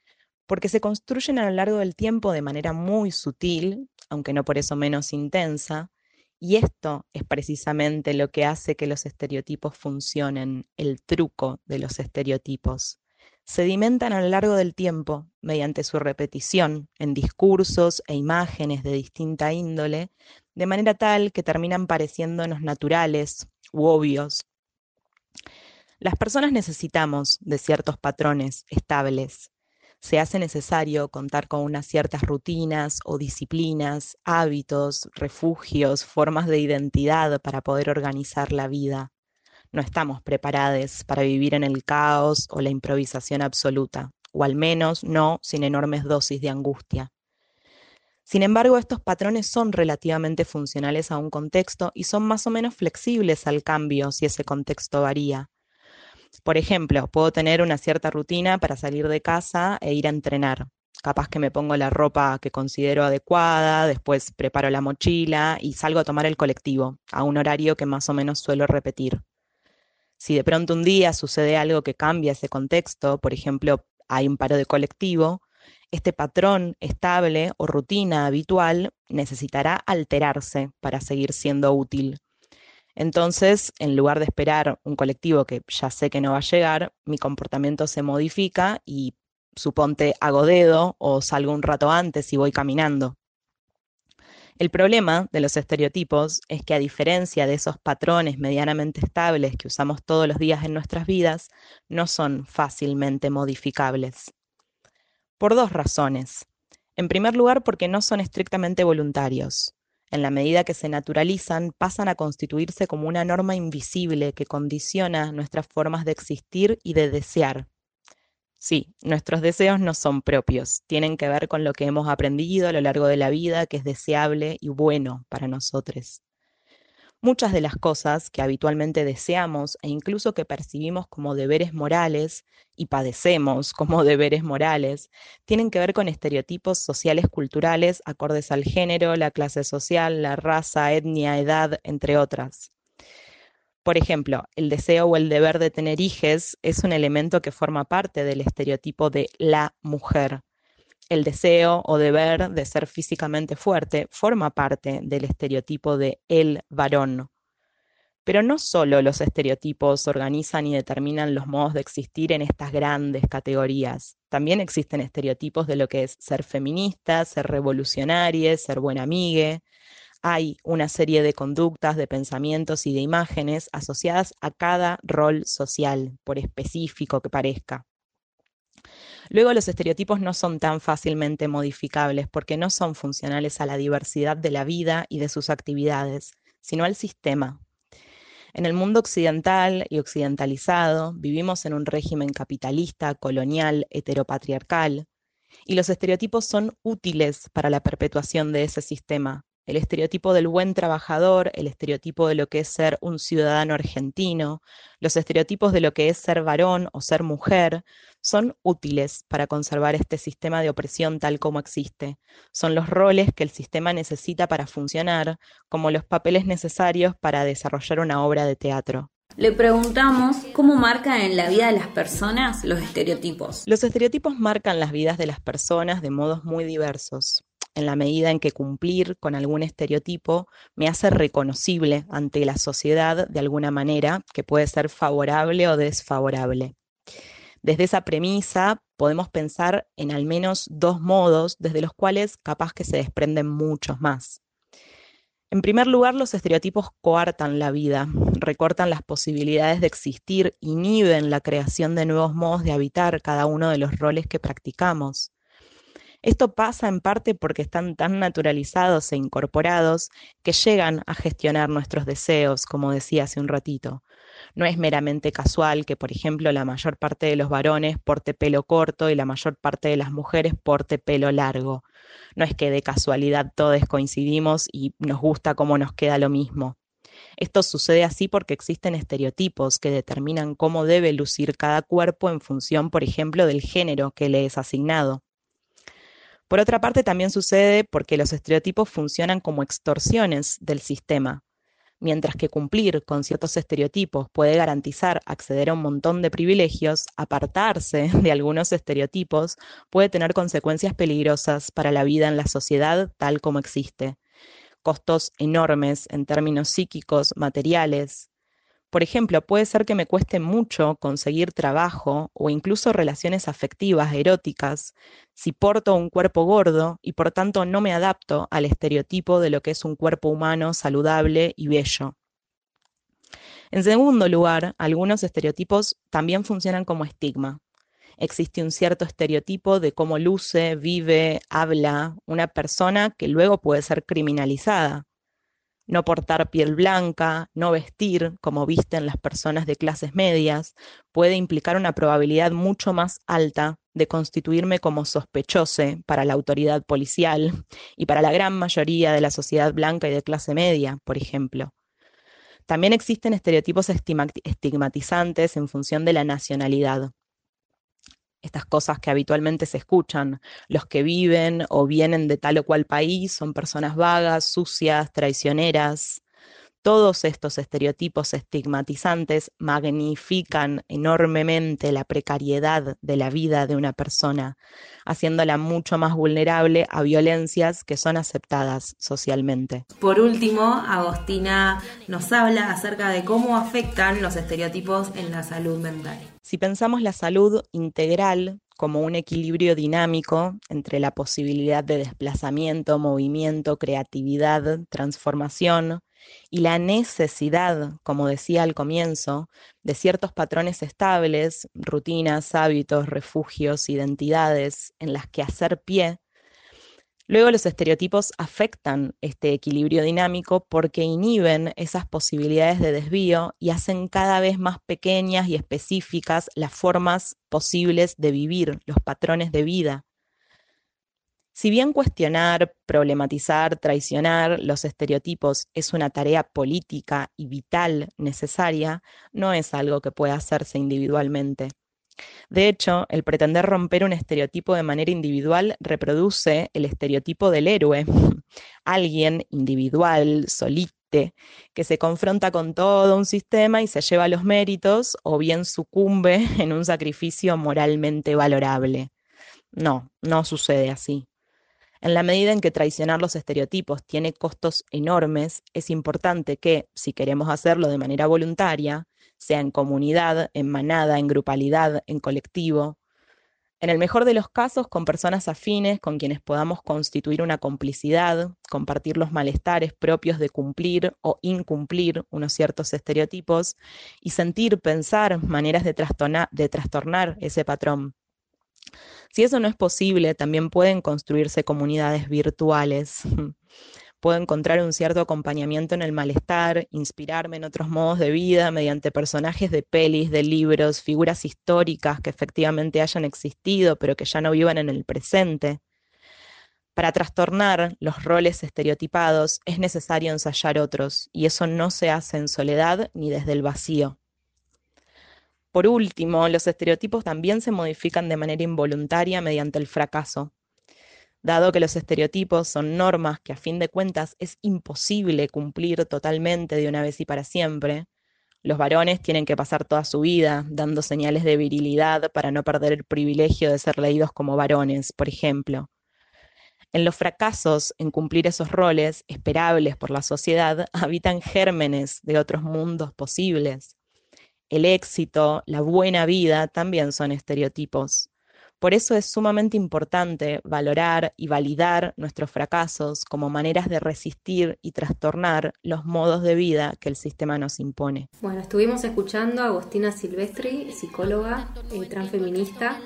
porque se construyen a lo largo del tiempo de manera muy sutil, aunque no por eso menos intensa, y esto es precisamente lo que hace que los estereotipos funcionen, el truco de los estereotipos. Sedimentan a lo largo del tiempo mediante su repetición en discursos e imágenes de distinta índole, de manera tal que terminan pareciéndonos naturales u obvios. Las personas necesitamos de ciertos patrones estables, se hace necesario contar con unas ciertas rutinas o disciplinas, hábitos, refugios, formas de identidad para poder organizar la vida. No estamos preparados para vivir en el caos o la improvisación absoluta, o al menos no sin enormes dosis de angustia. Sin embargo, estos patrones son relativamente funcionales a un contexto y son más o menos flexibles al cambio si ese contexto varía. Por ejemplo, puedo tener una cierta rutina para salir de casa e ir a entrenar. Capaz que me pongo la ropa que considero adecuada, después preparo la mochila y salgo a tomar el colectivo, a un horario que más o menos suelo repetir. Si de pronto un día sucede algo que cambia ese contexto, por ejemplo, hay un paro de colectivo, este patrón estable o rutina habitual necesitará alterarse para seguir siendo útil. Entonces, en lugar de esperar un colectivo que ya sé que no va a llegar, mi comportamiento se modifica y suponte hago dedo o salgo un rato antes y voy caminando. El problema de los estereotipos es que a diferencia de esos patrones medianamente estables que usamos todos los días en nuestras vidas, no son fácilmente modificables. Por dos razones. En primer lugar, porque no son estrictamente voluntarios en la medida que se naturalizan, pasan a constituirse como una norma invisible que condiciona nuestras formas de existir y de desear. Sí, nuestros deseos no son propios, tienen que ver con lo que hemos aprendido a lo largo de la vida que es deseable y bueno para nosotros. Muchas de las cosas que habitualmente deseamos e incluso que percibimos como deberes morales y padecemos como deberes morales tienen que ver con estereotipos sociales culturales acordes al género, la clase social, la raza, etnia, edad, entre otras. Por ejemplo, el deseo o el deber de tener hijos es un elemento que forma parte del estereotipo de la mujer el deseo o deber de ser físicamente fuerte forma parte del estereotipo de el varón. Pero no solo los estereotipos organizan y determinan los modos de existir en estas grandes categorías. También existen estereotipos de lo que es ser feminista, ser revolucionaria, ser buena amiga. Hay una serie de conductas, de pensamientos y de imágenes asociadas a cada rol social, por específico que parezca. Luego los estereotipos no son tan fácilmente modificables porque no son funcionales a la diversidad de la vida y de sus actividades, sino al sistema. En el mundo occidental y occidentalizado vivimos en un régimen capitalista, colonial, heteropatriarcal, y los estereotipos son útiles para la perpetuación de ese sistema, el estereotipo del buen trabajador, el estereotipo de lo que es ser un ciudadano argentino, los estereotipos de lo que es ser varón o ser mujer, son útiles para conservar este sistema de opresión tal como existe. Son los roles que el sistema necesita para funcionar, como los papeles necesarios para desarrollar una obra de teatro. Le preguntamos cómo marcan en la vida de las personas los estereotipos. Los estereotipos marcan las vidas de las personas de modos muy diversos en la medida en que cumplir con algún estereotipo me hace reconocible ante la sociedad de alguna manera, que puede ser favorable o desfavorable. Desde esa premisa podemos pensar en al menos dos modos desde los cuales capaz que se desprenden muchos más. En primer lugar, los estereotipos coartan la vida, recortan las posibilidades de existir, inhiben la creación de nuevos modos de habitar cada uno de los roles que practicamos. Esto pasa en parte porque están tan naturalizados e incorporados que llegan a gestionar nuestros deseos, como decía hace un ratito. No es meramente casual que, por ejemplo, la mayor parte de los varones porte pelo corto y la mayor parte de las mujeres porte pelo largo. No es que de casualidad todos coincidimos y nos gusta cómo nos queda lo mismo. Esto sucede así porque existen estereotipos que determinan cómo debe lucir cada cuerpo en función, por ejemplo, del género que le es asignado. Por otra parte, también sucede porque los estereotipos funcionan como extorsiones del sistema. Mientras que cumplir con ciertos estereotipos puede garantizar acceder a un montón de privilegios, apartarse de algunos estereotipos puede tener consecuencias peligrosas para la vida en la sociedad tal como existe. Costos enormes en términos psíquicos, materiales, por ejemplo, puede ser que me cueste mucho conseguir trabajo o incluso relaciones afectivas, eróticas, si porto un cuerpo gordo y por tanto no me adapto al estereotipo de lo que es un cuerpo humano saludable y bello. En segundo lugar, algunos estereotipos también funcionan como estigma. Existe un cierto estereotipo de cómo luce, vive, habla una persona que luego puede ser criminalizada no portar piel blanca, no vestir como visten las personas de clases medias, puede implicar una probabilidad mucho más alta de constituirme como sospechoso para la autoridad policial y para la gran mayoría de la sociedad blanca y de clase media, por ejemplo. También existen estereotipos estigmatizantes en función de la nacionalidad estas cosas que habitualmente se escuchan. Los que viven o vienen de tal o cual país son personas vagas, sucias, traicioneras. Todos estos estereotipos estigmatizantes magnifican enormemente la precariedad de la vida de una persona, haciéndola mucho más vulnerable a violencias que son aceptadas socialmente. Por último, Agostina nos habla acerca de cómo afectan los estereotipos en la salud mental. Si pensamos la salud integral como un equilibrio dinámico entre la posibilidad de desplazamiento, movimiento, creatividad, transformación, y la necesidad, como decía al comienzo, de ciertos patrones estables, rutinas, hábitos, refugios, identidades en las que hacer pie, Luego los estereotipos afectan este equilibrio dinámico porque inhiben esas posibilidades de desvío y hacen cada vez más pequeñas y específicas las formas posibles de vivir, los patrones de vida. Si bien cuestionar, problematizar, traicionar los estereotipos es una tarea política y vital necesaria, no es algo que pueda hacerse individualmente. De hecho, el pretender romper un estereotipo de manera individual reproduce el estereotipo del héroe, alguien individual, solite, que se confronta con todo un sistema y se lleva los méritos o bien sucumbe en un sacrificio moralmente valorable. No, no sucede así. En la medida en que traicionar los estereotipos tiene costos enormes, es importante que, si queremos hacerlo de manera voluntaria, sea en comunidad, en manada, en grupalidad, en colectivo, en el mejor de los casos con personas afines con quienes podamos constituir una complicidad, compartir los malestares propios de cumplir o incumplir unos ciertos estereotipos y sentir, pensar maneras de, de trastornar ese patrón. Si eso no es posible, también pueden construirse comunidades virtuales. Puedo encontrar un cierto acompañamiento en el malestar, inspirarme en otros modos de vida mediante personajes de pelis, de libros, figuras históricas que efectivamente hayan existido, pero que ya no vivan en el presente. Para trastornar los roles estereotipados es necesario ensayar otros, y eso no se hace en soledad ni desde el vacío. Por último, los estereotipos también se modifican de manera involuntaria mediante el fracaso. Dado que los estereotipos son normas que a fin de cuentas es imposible cumplir totalmente de una vez y para siempre, los varones tienen que pasar toda su vida dando señales de virilidad para no perder el privilegio de ser leídos como varones, por ejemplo. En los fracasos en cumplir esos roles esperables por la sociedad habitan gérmenes de otros mundos posibles. El éxito, la buena vida también son estereotipos. Por eso es sumamente importante valorar y validar nuestros fracasos como maneras de resistir y trastornar los modos de vida que el sistema nos impone. Bueno, estuvimos escuchando a Agostina Silvestri, psicóloga eh, transfeminista.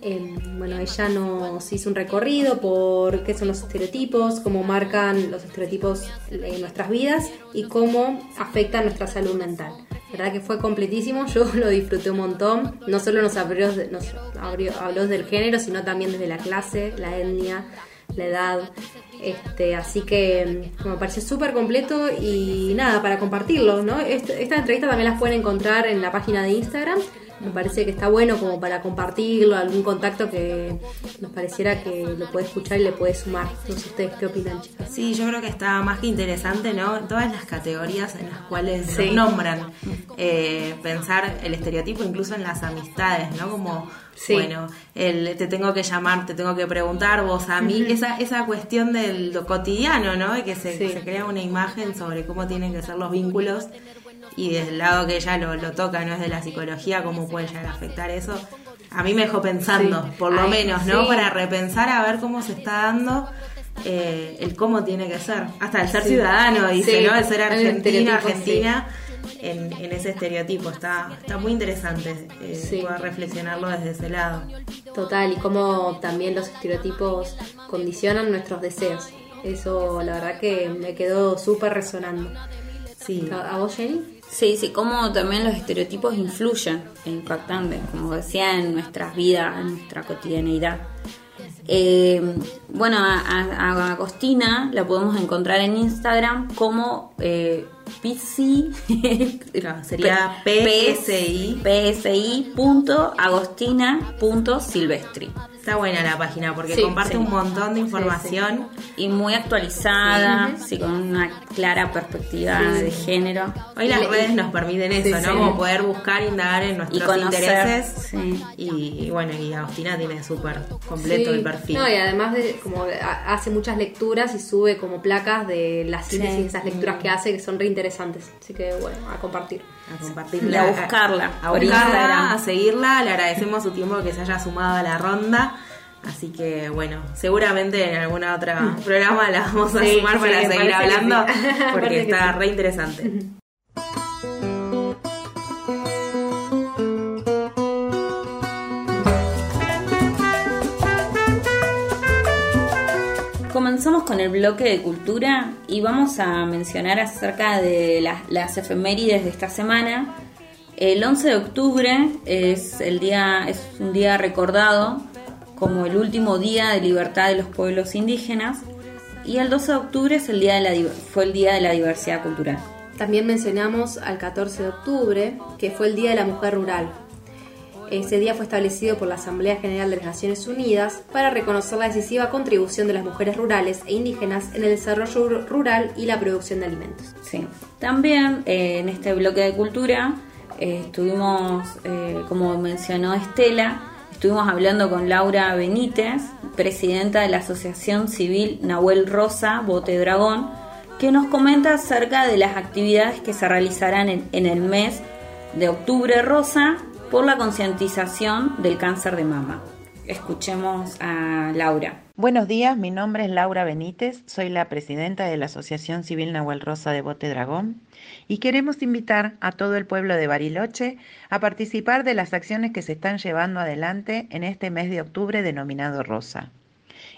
Eh, bueno, ella nos hizo un recorrido por qué son los estereotipos, cómo marcan los estereotipos en nuestras vidas y cómo afectan nuestra salud mental verdad que fue completísimo, yo lo disfruté un montón. No solo nos abrió, nos abrió, habló del género, sino también desde la clase, la etnia, la edad. Este, así que mm, me pareció súper completo y nada, para compartirlo, ¿no? Este, esta entrevista también las pueden encontrar en la página de Instagram me parece que está bueno como para compartirlo, algún contacto que nos pareciera que lo puede escuchar y le puede sumar. No sé ustedes qué opinan, chicas. Sí, yo creo que está más que interesante, ¿no? Todas las categorías en las cuales se nombran. Eh, pensar el estereotipo incluso en las amistades, ¿no? Como Bueno, el te tengo que llamar, te tengo que preguntar, vos a mí, esa, esa cuestión del lo cotidiano, ¿no? De que se, se, crea una imagen sobre cómo tienen que ser los vínculos y desde el lado que ella lo, lo toca, no es de la psicología, cómo puede llegar a afectar eso, a mí me dejó pensando, por lo menos, ¿no? Para repensar a ver cómo se está dando eh, el cómo tiene que ser. Hasta el ser ciudadano, dice, ¿no? El ser argentino, argentina. En, en, ese estereotipo. Está, está muy interesante eh, poder reflexionarlo desde ese lado. Total, y cómo también los estereotipos condicionan nuestros deseos. Eso la verdad que me quedó súper resonando. Sí. ¿A vos, Jenny? Sí, sí, como también los estereotipos influyen e impactan, como decía, en nuestras vidas, en nuestra cotidianeidad. Eh, bueno, a, Agostina la podemos encontrar en Instagram como eh, PC, sería PSI. PSI.agostina.silvestri. Está buena la página porque comparte un montón de información. y muy actualizada, sí. con una clara perspectiva de género. Hoy las redes nos permiten eso, ¿no? Como poder buscar, indagar en nuestros intereses. Y, bueno, y Agostina tiene súper completo el perfil. No, y además de como hace muchas lecturas y sube como placas de las síntesis y esas lecturas que hace que son re interesantes. Así que bueno, a compartir. A compartirla. a buscarla. A, buscarla, a seguirla. Le agradecemos su tiempo que se haya sumado a la ronda. Así que bueno, seguramente en algún otro programa la vamos a sumar para seguir hablando porque está re interesante. Comenzamos con el bloque de cultura y vamos a mencionar acerca de las, las efemérides de esta semana. El 11 de octubre es el día es un día recordado como el último día de libertad de los pueblos indígenas y el 12 de octubre es el día de la, fue el Día de la Diversidad Cultural. También mencionamos al 14 de octubre, que fue el Día de la Mujer Rural. Ese día fue establecido por la Asamblea General de las Naciones Unidas para reconocer la decisiva contribución de las mujeres rurales e indígenas en el desarrollo rural y la producción de alimentos. Sí. También eh, en este bloque de cultura eh, estuvimos, eh, como mencionó Estela, Estuvimos hablando con Laura Benítez, presidenta de la Asociación Civil Nahuel Rosa Bote Dragón, que nos comenta acerca de las actividades que se realizarán en, en el mes de octubre rosa por la concientización del cáncer de mama. Escuchemos a Laura. Buenos días, mi nombre es Laura Benítez, soy la presidenta de la Asociación Civil Nahuel Rosa de Bote Dragón y queremos invitar a todo el pueblo de Bariloche a participar de las acciones que se están llevando adelante en este mes de octubre denominado Rosa.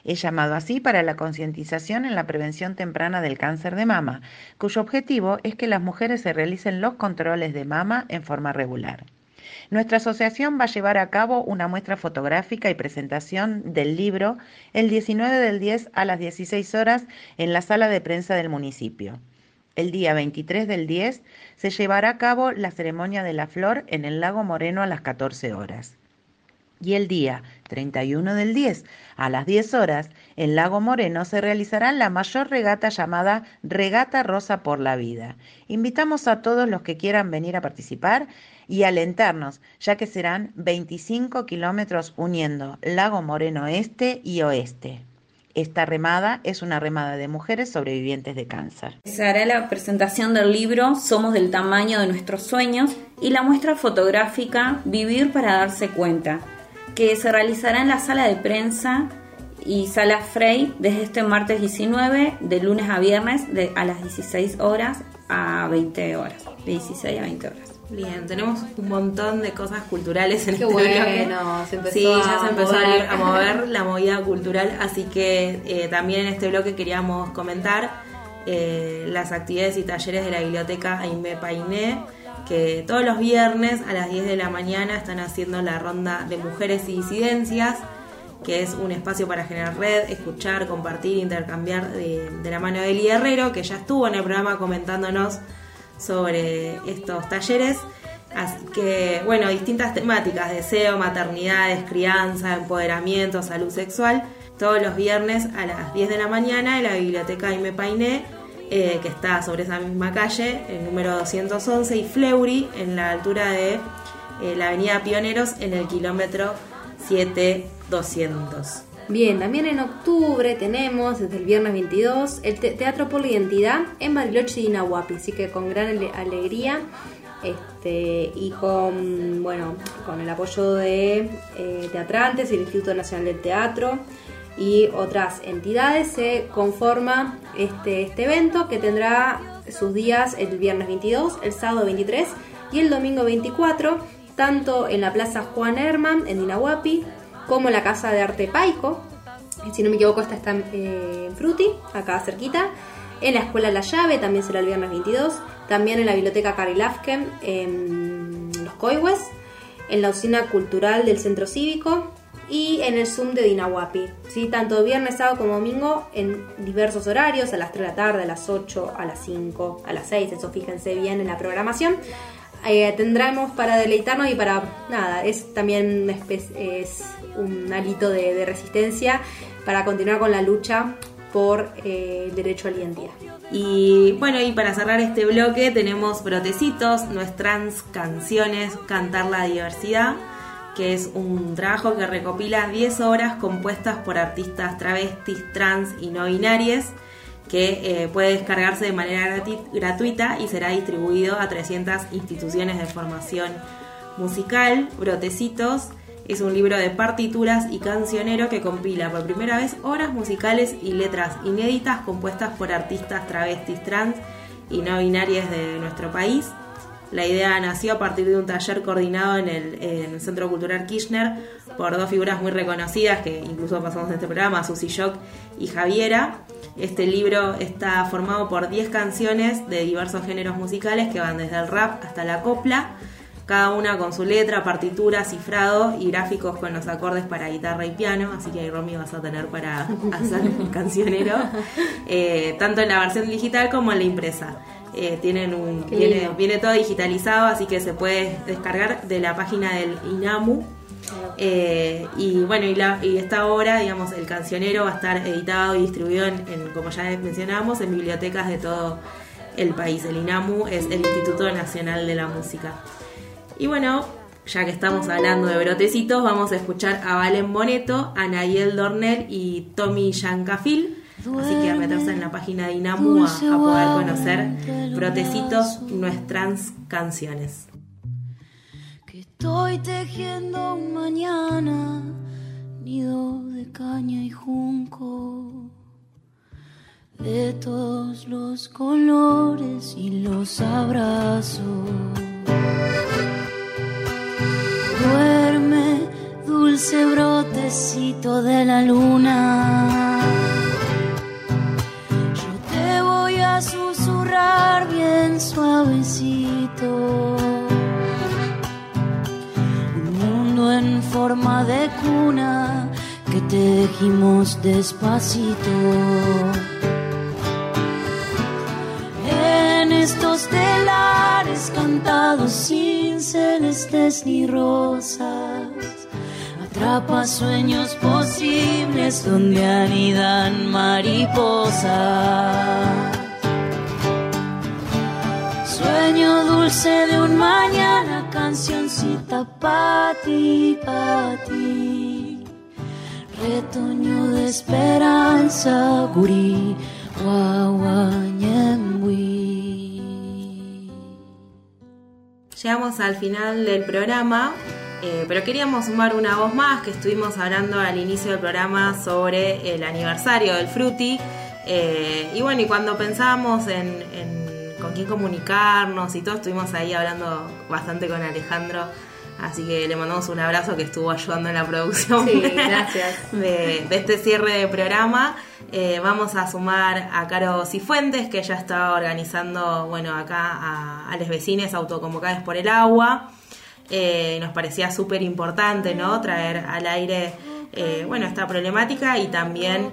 He llamado así para la concientización en la prevención temprana del cáncer de mama, cuyo objetivo es que las mujeres se realicen los controles de mama en forma regular. Nuestra asociación va a llevar a cabo una muestra fotográfica y presentación del libro el 19 del 10 a las 16 horas en la sala de prensa del municipio. El día 23 del 10 se llevará a cabo la ceremonia de la flor en el lago Moreno a las 14 horas. Y el día 31 del 10 a las 10 horas en Lago Moreno se realizará la mayor regata llamada Regata Rosa por la Vida. Invitamos a todos los que quieran venir a participar y alentarnos, ya que serán 25 kilómetros uniendo Lago Moreno Este y Oeste. Esta remada es una remada de mujeres sobrevivientes de cáncer. Se hará la presentación del libro Somos del tamaño de nuestros sueños y la muestra fotográfica Vivir para darse cuenta, que se realizará en la sala de prensa y sala Frey desde este martes 19, de lunes a viernes, de, a las 16 horas a 20 horas, de 16 a 20 horas. Bien, tenemos un montón de cosas culturales en Qué este bueno, bloque. se sí, ya se empezó a, mover. a mover la movida cultural, así que eh, también en este bloque queríamos comentar eh, las actividades y talleres de la biblioteca Aimé Painé, que todos los viernes a las 10 de la mañana están haciendo la ronda de mujeres y disidencias, que es un espacio para generar red, escuchar, compartir, intercambiar de, de la mano de Eli Herrero, que ya estuvo en el programa comentándonos sobre estos talleres. Así que, bueno, distintas temáticas, deseo, maternidades, crianza, empoderamiento, salud sexual, todos los viernes a las 10 de la mañana en la biblioteca Aime Painé, eh, que está sobre esa misma calle, el número 211, y Fleury, en la altura de eh, la avenida Pioneros, en el kilómetro 7200. Bien, también en octubre tenemos, desde el viernes 22, el te- Teatro por la Identidad en Bariloche y Inahuapi, así que con gran ale- alegría este, y con, bueno, con el apoyo de eh, teatrantes el Instituto Nacional del Teatro y otras entidades se conforma este, este evento que tendrá sus días el viernes 22, el sábado 23 y el domingo 24, tanto en la Plaza Juan Herman en Inahuapi como la Casa de Arte Paico, si no me equivoco esta está eh, en Fruti, acá cerquita, en la Escuela La Llave también será el viernes 22, también en la Biblioteca Karilafken en Los Coihues, en la Oficina Cultural del Centro Cívico. Y en el Zoom de Dinahuapi, ¿sí? tanto viernes, sábado como domingo en diversos horarios, a las 3 de la tarde, a las 8, a las 5, a las 6, eso fíjense bien en la programación. Eh, tendremos para deleitarnos y para nada, es también una un alito de, resistencia para continuar con la lucha por eh, el derecho a la identidad. Y bueno, y para cerrar este bloque tenemos Brotecitos, nuestras canciones, Cantar la Diversidad, que es un trabajo que recopila 10 obras compuestas por artistas travestis, trans y no binarias, que eh, puede descargarse de manera gratuita y será distribuido a 300 instituciones de formación musical. Brotecitos es un libro de partituras y cancionero que compila por primera vez obras musicales y letras inéditas compuestas por artistas travestis, trans y no binarias de nuestro país. La idea nació a partir de un taller coordinado en el, en el Centro Cultural Kirchner por dos figuras muy reconocidas que incluso pasamos en este programa, Susy Shock y Javiera. Este libro está formado por 10 canciones de diversos géneros musicales que van desde el rap hasta la copla, cada una con su letra, partitura, cifrado y gráficos con los acordes para guitarra y piano, así que ahí Romy vas a tener para hacer un cancionero, eh, tanto en la versión digital como en la impresa. Eh, tienen un, viene, viene todo digitalizado, así que se puede descargar de la página del INAMU. Eh, y bueno, y, la- y esta obra, digamos, el cancionero va a estar editado y distribuido, en, en, como ya mencionábamos, en bibliotecas de todo el país. El INAMU es el Instituto Nacional de la Música. Y bueno, ya que estamos hablando de brotecitos, vamos a escuchar a Valen Boneto, a Nayel Dornel y Tommy Yancafil. Así que a meterse en la página de INAMU a, a poder conocer brotecitos, nuestras canciones. que estoy tejiendo un mañana, nido de caña y junco, de todos los colores y los abrazos. Duerme, dulce brotecito de la luna. Yo te voy a susurrar bien suavecito. Un mundo en forma de cuna que tejimos despacito. Estos telares cantados sin celestes ni rosas. Atrapa sueños posibles donde anidan mariposas. Sueño dulce de un mañana, cancioncita pa' ti, pa' ti. Retoño de esperanza, gurí, Al final del programa, eh, pero queríamos sumar una voz más que estuvimos hablando al inicio del programa sobre el aniversario del Fruti. Eh, y bueno, y cuando pensábamos en, en con quién comunicarnos y todo, estuvimos ahí hablando bastante con Alejandro Así que le mandamos un abrazo que estuvo ayudando en la producción gracias. De, este cierre de programa. Eh, vamos a sumar a Caro Cifuentes, que ya está organizando, bueno, acá a, a los vecinos autoconvocados por el agua. Eh, nos parecía súper importante, ¿no? Traer al aire, eh, bueno, esta problemática y también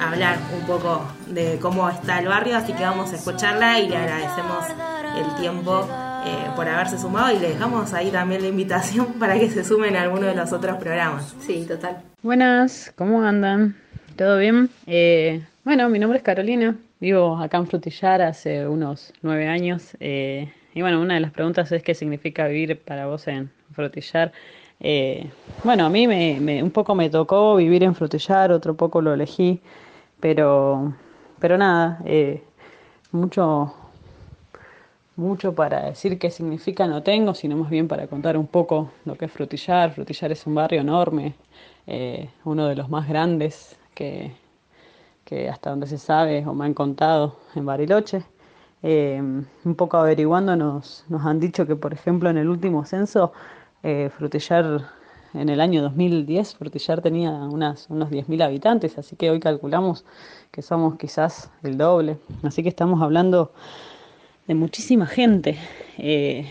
hablar un poco de cómo está el barrio. Así que vamos a escucharla y le agradecemos el tiempo eh, por haberse sumado y le dejamos ahí también la invitación para que se sumen a alguno de los otros programas. Sí, total. Buenas, ¿cómo andan? ¿Todo bien? Eh, bueno, mi nombre es Carolina, vivo acá en Frutillar hace unos nueve años eh, y bueno, una de las preguntas es qué significa vivir para vos en Frutillar. bueno, a mí me, un poco me tocó vivir en Frutillar, otro poco lo elegí, pero, pero nada, mucho mucho para decir qué significa no tengo, sino más bien para contar un poco lo que es Frutillar. Frutillar es un barrio enorme, eh, uno de los más grandes que, que, hasta donde se sabe o me han contado en Bariloche. Eh, un poco averiguando nos, nos, han dicho que, por ejemplo, en el último censo, eh, Frutillar, en el año 2010, Frutillar tenía unas, unos 10.000 habitantes, así que hoy calculamos que somos quizás el doble. Así que estamos hablando de muchísima gente. Eh,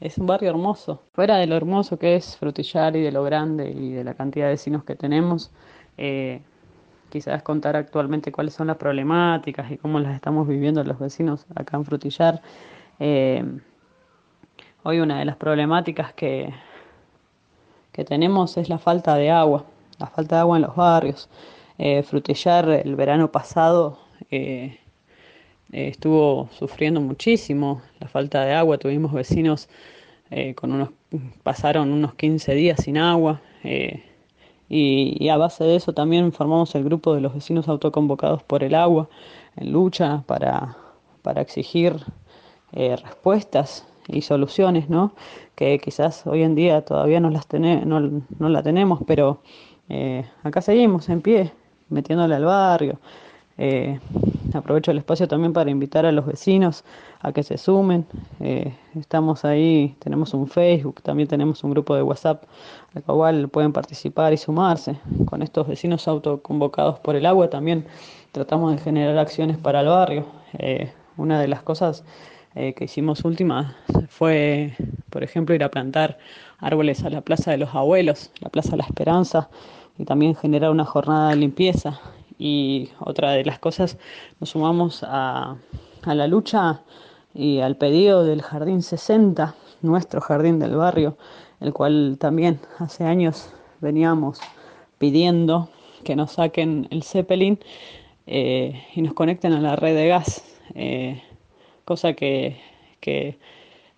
es un barrio hermoso. Fuera de lo hermoso que es Frutillar y de lo grande y de la cantidad de vecinos que tenemos, eh, quizás contar actualmente cuáles son las problemáticas y cómo las estamos viviendo los vecinos acá en Frutillar. Eh, hoy una de las problemáticas que, que tenemos es la falta de agua, la falta de agua en los barrios. Frutillar el verano pasado estuvo sufriendo muchísimo la falta de agua. Tuvimos vecinos eh, con unos, pasaron unos 15 días sin agua. Eh, y, a base de eso también formamos el grupo de los vecinos autoconvocados por el agua en lucha para, para exigir respuestas y soluciones, ¿no? Que quizás hoy en día todavía no las no, no la tenemos, pero acá seguimos en pie, metiéndole al barrio, eh, aprovecho el espacio también para invitar a los vecinos a que se sumen. Eh, estamos ahí, tenemos un Facebook, también tenemos un grupo de WhatsApp al cual pueden participar y sumarse. Con estos vecinos autoconvocados por el agua también tratamos de generar acciones para el barrio. Eh, una de las cosas que hicimos última fue, por ejemplo, ir a plantar árboles a la Plaza de los Abuelos, la Plaza La Esperanza, y también generar una jornada de limpieza y otra de las cosas, nos sumamos a, a la lucha y al pedido del Jardín 60, nuestro jardín del barrio, el cual también hace años veníamos pidiendo que nos saquen el Zeppelin eh, y nos conecten a la red de gas, eh, cosa que, que,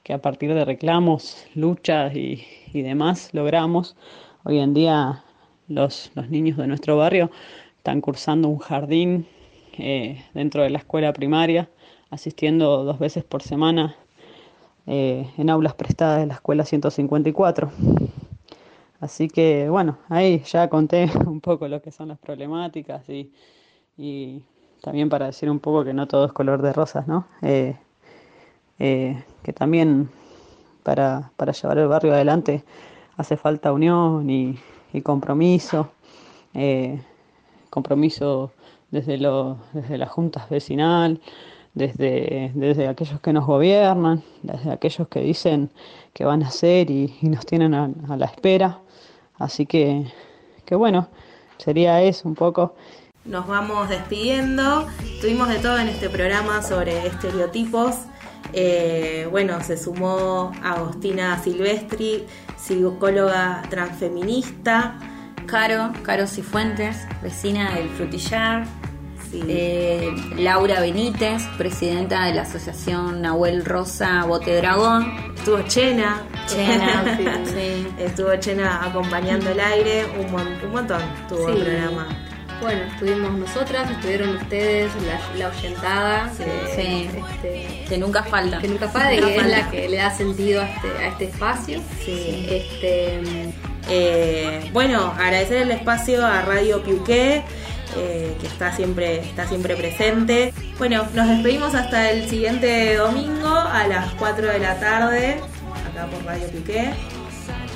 que, a partir de reclamos, luchas y, y demás logramos. Hoy en día los, los niños de nuestro barrio están cursando un jardín eh, dentro de la escuela primaria, asistiendo dos veces por semana eh, en aulas prestadas de la escuela 154. Así que bueno, ahí ya conté un poco lo que son las problemáticas y, también para decir un poco que no todo es color de rosas, ¿no? Eh, que también para, llevar el barrio adelante hace falta unión y compromiso compromiso desde, lo, desde las juntas vecinal, desde, desde aquellos que nos gobiernan, desde aquellos que dicen que van a hacer y, nos tienen a, la espera. Así que, que bueno, sería eso un poco. Nos vamos despidiendo. Tuvimos de todo en este programa sobre estereotipos. Eh, bueno, se sumó Agostina Silvestri, psicóloga transfeminista. Caro, Caro Cifuentes, vecina del Frutillar. Eh, Laura Benítez, presidenta de la Asociación Nahuel Rosa Bote Dragón. estuvo Chena. Chena, sí. Estuvo Chena acompañando el aire, un, mon- un montón tuvo el Sí. programa. Bueno, estuvimos nosotras, estuvieron ustedes, la, la oyentada, que, Sí. este, Que nunca falta. que nunca falta, que es la que le da sentido a este, a este espacio. Este, Eh, bueno, agradecer el espacio a Radio Piuqué, eh, que está siempre, está siempre presente. Bueno, nos despedimos hasta el siguiente domingo a las 4 de la tarde, acá por Radio Piuqué.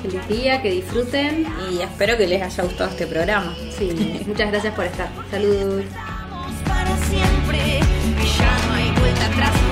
feliz día, que disfruten. Y espero que les haya gustado este programa. Sí, muchas gracias por estar. Saludos. para siempre, que ya no hay vuelta atrás.